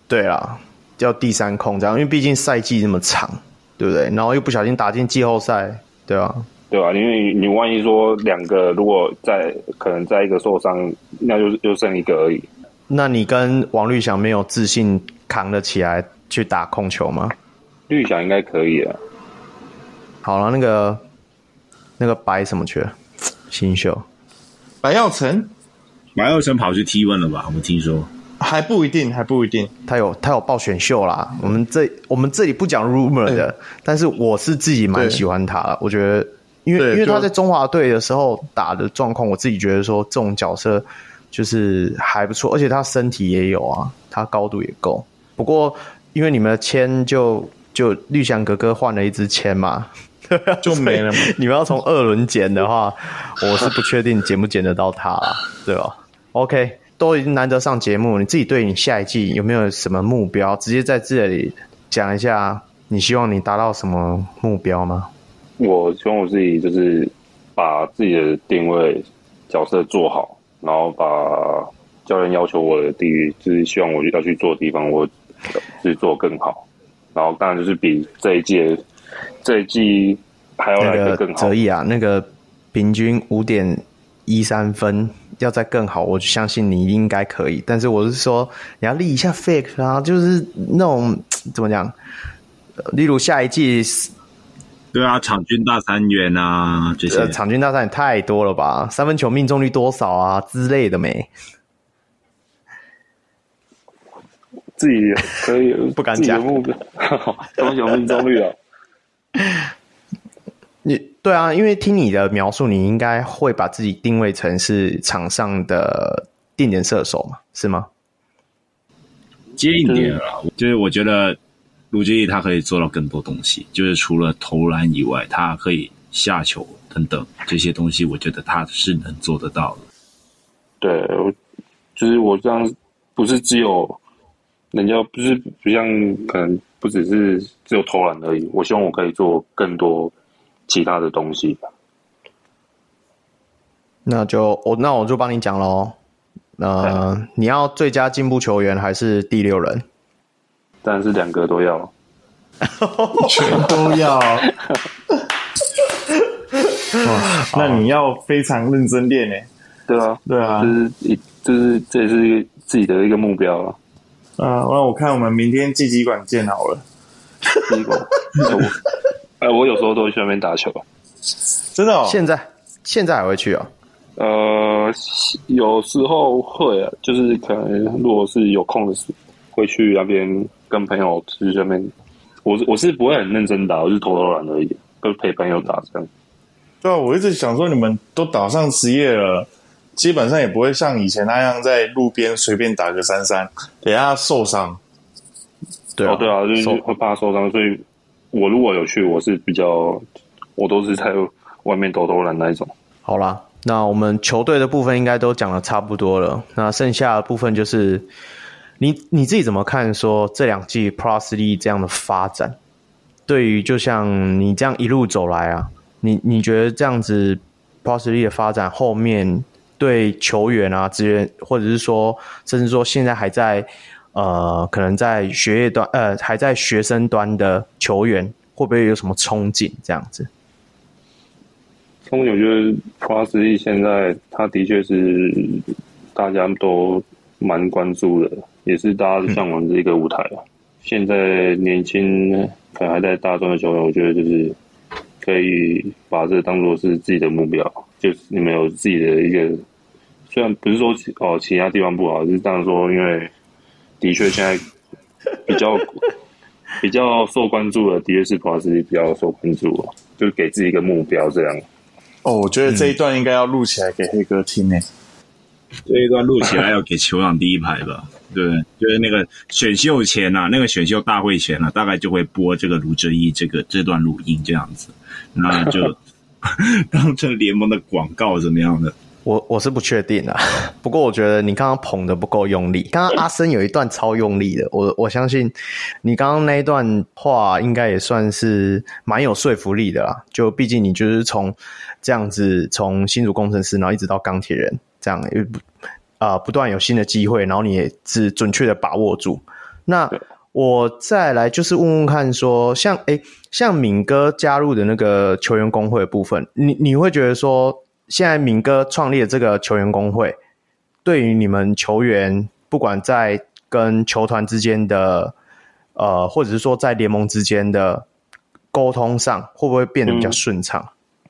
对啊，叫第三空这样，因为毕竟赛季那么长，对不对？然后又不小心打进季后赛，对啊。对吧、啊？因为你万一说两个，如果在可能在一个受伤，那就就剩一个而已。那你跟王绿翔没有自信扛得起来去打控球吗？绿翔应该可以了。好了，那个那个白什么去了？新秀白耀成，白耀成跑去 T1 了吧？我们听说还不一定，还不一定。他有他有报选秀啦。我们这我们这里不讲 rumor 的，但是我是自己蛮喜欢他的，我觉得。因为因为他在中华队的时候打的状况，我自己觉得说这种角色就是还不错，而且他身体也有啊，他高度也够。不过因为你们的签就就绿翔哥哥换了一支签嘛，就没了嘛。你们要从二轮捡的话，我是不确定捡不捡得到他啦，对吧？OK，都已经难得上节目，你自己对你下一季有没有什么目标？直接在这里讲一下，你希望你达到什么目标吗？我希望我自己就是把自己的定位角色做好，然后把教练要求我的地域，就是希望我要去做的地方，我去做更好。然后当然就是比这一届这一季还要来得更好。泽毅啊，那个平均五点一三分要再更好，我相信你应该可以。但是我是说，你要立一下 fake 啊，就是那种怎么讲？例如下一季。对啊，场均大三元啊，这些、呃、场均大三元太多了吧？三分球命中率多少啊之类的没？自己可以 不敢讲，三分球命中率啊？你对啊，因为听你的描述，你应该会把自己定位成是场上的定点射手嘛？是吗？接一点啊，就是我觉得。卢杰毅他可以做到更多东西，就是除了投篮以外，他可以下球等等这些东西，我觉得他是能做得到的。对，就是我这样，不是只有人家不是不像可能不只是只有投篮而已。我希望我可以做更多其他的东西。那就我那我就帮你讲喽。呃，你要最佳进步球员还是第六人？但是两个都要，全都要。哇，那你要非常认真练诶。对啊，对啊，就是一，就是这也是自己的一个目标啊。啊，那我看我们明天季集馆见好了。季馆，哎，我有时候都会去那边打球，真的哦。现在现在还会去哦？呃，有时候会啊，就是可能如果是有空的时候，会去那边跟朋友去下面。我是我是不会很认真打，我是偷偷懒而已，跟陪朋友打这样。对啊，我一直想说，你们都打上职业了，基本上也不会像以前那样在路边随便打个三三，等下受伤。对啊，哦、对啊，就是会怕受伤，所以我如果有去，我是比较，我都是在外面偷偷懒那一种。好啦，那我们球队的部分应该都讲的差不多了，那剩下的部分就是你你自己怎么看？说这两季 Plus League 这样的发展，对于就像你这样一路走来啊。你你觉得这样子 Plus League 的发展后面对球员啊、职员，或者是说，甚至说现在还在呃，可能在学业端呃，还在学生端的球员，会不会有什么憧憬？这样子？憧憬，我觉得 Plus League 现在它的确是大家都蛮关注的，也是大家向往的一个舞台啊。嗯、现在年轻可能还在大专的球员，我觉得就是。可以把这当做是自己的目标，就是你们有自己的一个，虽然不是说哦其他地方不好，就是这样说，因为的确现在比较 比较受关注的，的确是 Plus 比较受关注啊，就是给自己一个目标这样。哦，我觉得这一段应该要录起来给黑哥听呢。这一段录起来要给球场第一排吧。对，就是那个选秀前啊，那个选秀大会前啊，大概就会播这个卢哲义这个这段录音这样子，那就 当成联盟的广告怎么样的？我我是不确定啊，不过我觉得你刚刚捧的不够用力。刚刚阿森有一段超用力的，我我相信你刚刚那一段话应该也算是蛮有说服力的啦。就毕竟你就是从这样子从新竹工程师，然后一直到钢铁人这样，因为不。啊、呃，不断有新的机会，然后你也是准确的把握住。那我再来就是问问看说，说像诶，像敏哥加入的那个球员工会的部分，你你会觉得说，现在敏哥创立的这个球员工会，对于你们球员，不管在跟球团之间的，呃，或者是说在联盟之间的沟通上，会不会变得比较顺畅？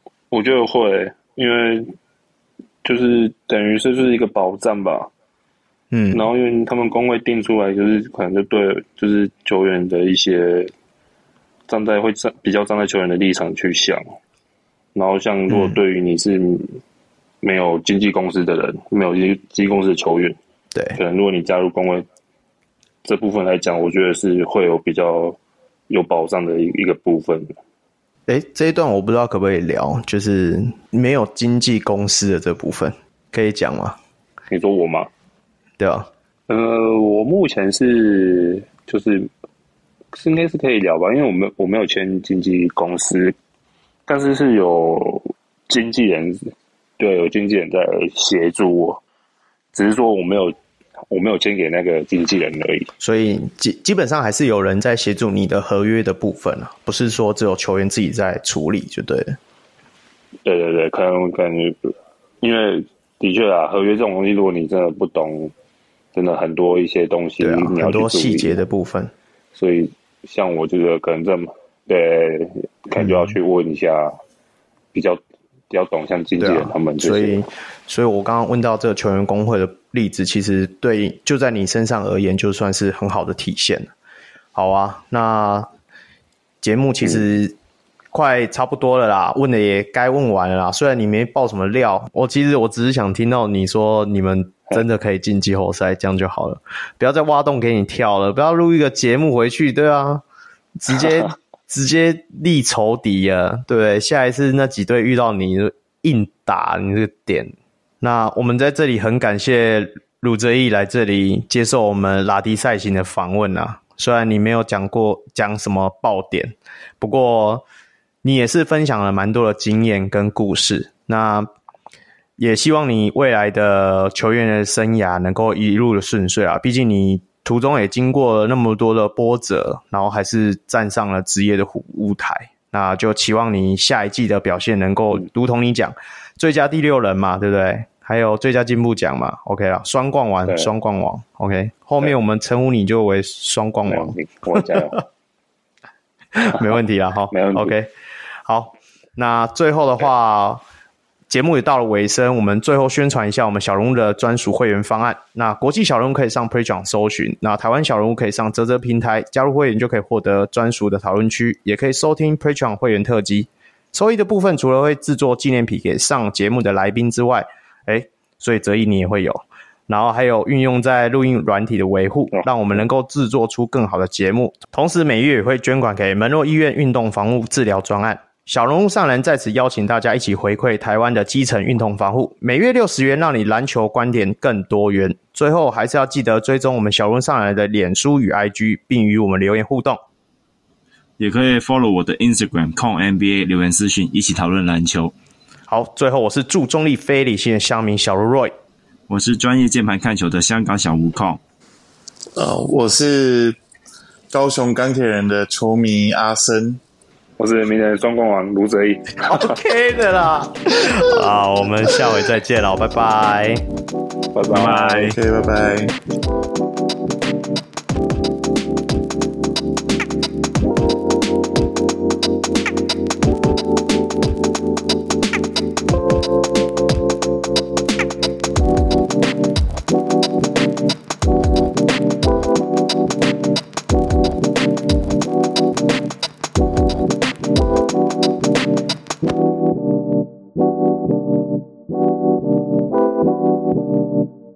嗯，我觉得会，因为。就是等于是就是一个保障吧，嗯，然后因为他们工会定出来，就是可能就对，就是球员的一些站在会站比较站在球员的立场去想，然后像如果对于你是没有经纪公司的人，没有经纪公司的球员，对，可能如果你加入工会这部分来讲，我觉得是会有比较有保障的一一个部分。哎，这一段我不知道可不可以聊，就是没有经纪公司的这部分，可以讲吗？你说我吗？对啊，呃，我目前是就是是应该是可以聊吧，因为我没我没有签经纪公司，但是是有经纪人，对，有经纪人在协助我，只是说我没有。我没有签给那个经纪人而已，所以基基本上还是有人在协助你的合约的部分啊，不是说只有球员自己在处理就对了。对对对，可能感觉因为的确啊，合约这种东西，如果你真的不懂，真的很多一些东西，对啊，你要很多细节的部分。所以像我这个可能这么对，可能就要去问一下比较。比较懂，像经纪人他们、啊，所以，所以我刚刚问到这个球员工会的例子，其实对就在你身上而言，就算是很好的体现。好啊，那节目其实快差不多了啦，嗯、问的也该问完了啦。虽然你没爆什么料，我其实我只是想听到你说你们真的可以进季后赛，这样就好了，不要再挖洞给你跳了，不要录一个节目回去，对啊，直接。直接立仇敌啊！对，下一次那几队遇到你硬打你这个点。那我们在这里很感谢鲁哲义来这里接受我们拉迪赛型的访问啊。虽然你没有讲过讲什么爆点，不过你也是分享了蛮多的经验跟故事。那也希望你未来的球员的生涯能够一路的顺遂啊！毕竟你。途中也经过了那么多的波折，然后还是站上了职业的舞台。那就期望你下一季的表现能够如同你讲，最佳第六人嘛，对不对？还有最佳进步奖嘛，OK 了，双冠王，双冠王，OK。后面我们称呼你就为双冠王。我加油。没问题啊，哈，没问题。OK，好，那最后的话。节目也到了尾声，我们最后宣传一下我们小人物的专属会员方案。那国际小人物可以上 Patreon 搜寻，那台湾小人物可以上泽泽平台加入会员，就可以获得专属的讨论区，也可以收听 Patreon 会员特辑。收益的部分除了会制作纪念品给上节目的来宾之外，哎，所以折翼你也会有，然后还有运用在录音软体的维护，让我们能够制作出更好的节目。同时每月也会捐款给门诺医院运动防护治疗专案。小人物上篮在此邀请大家一起回馈台湾的基层运动防护，每月六十元，让你篮球观点更多元。最后还是要记得追踪我们小人物上篮的脸书与 IG，并与我们留言互动。也可以 follow 我的 Instagram CONNBA 留言私讯，一起讨论篮球。好，最后我是祝中立非理性的乡民小卢 Roy，我是专业键盘看球的香港小吴 Con，呃，我是高雄钢铁人的球迷阿森。我是明年双冠王卢哲义，OK 的啦。好，我们下回再见了，拜拜，拜拜，OK，拜拜。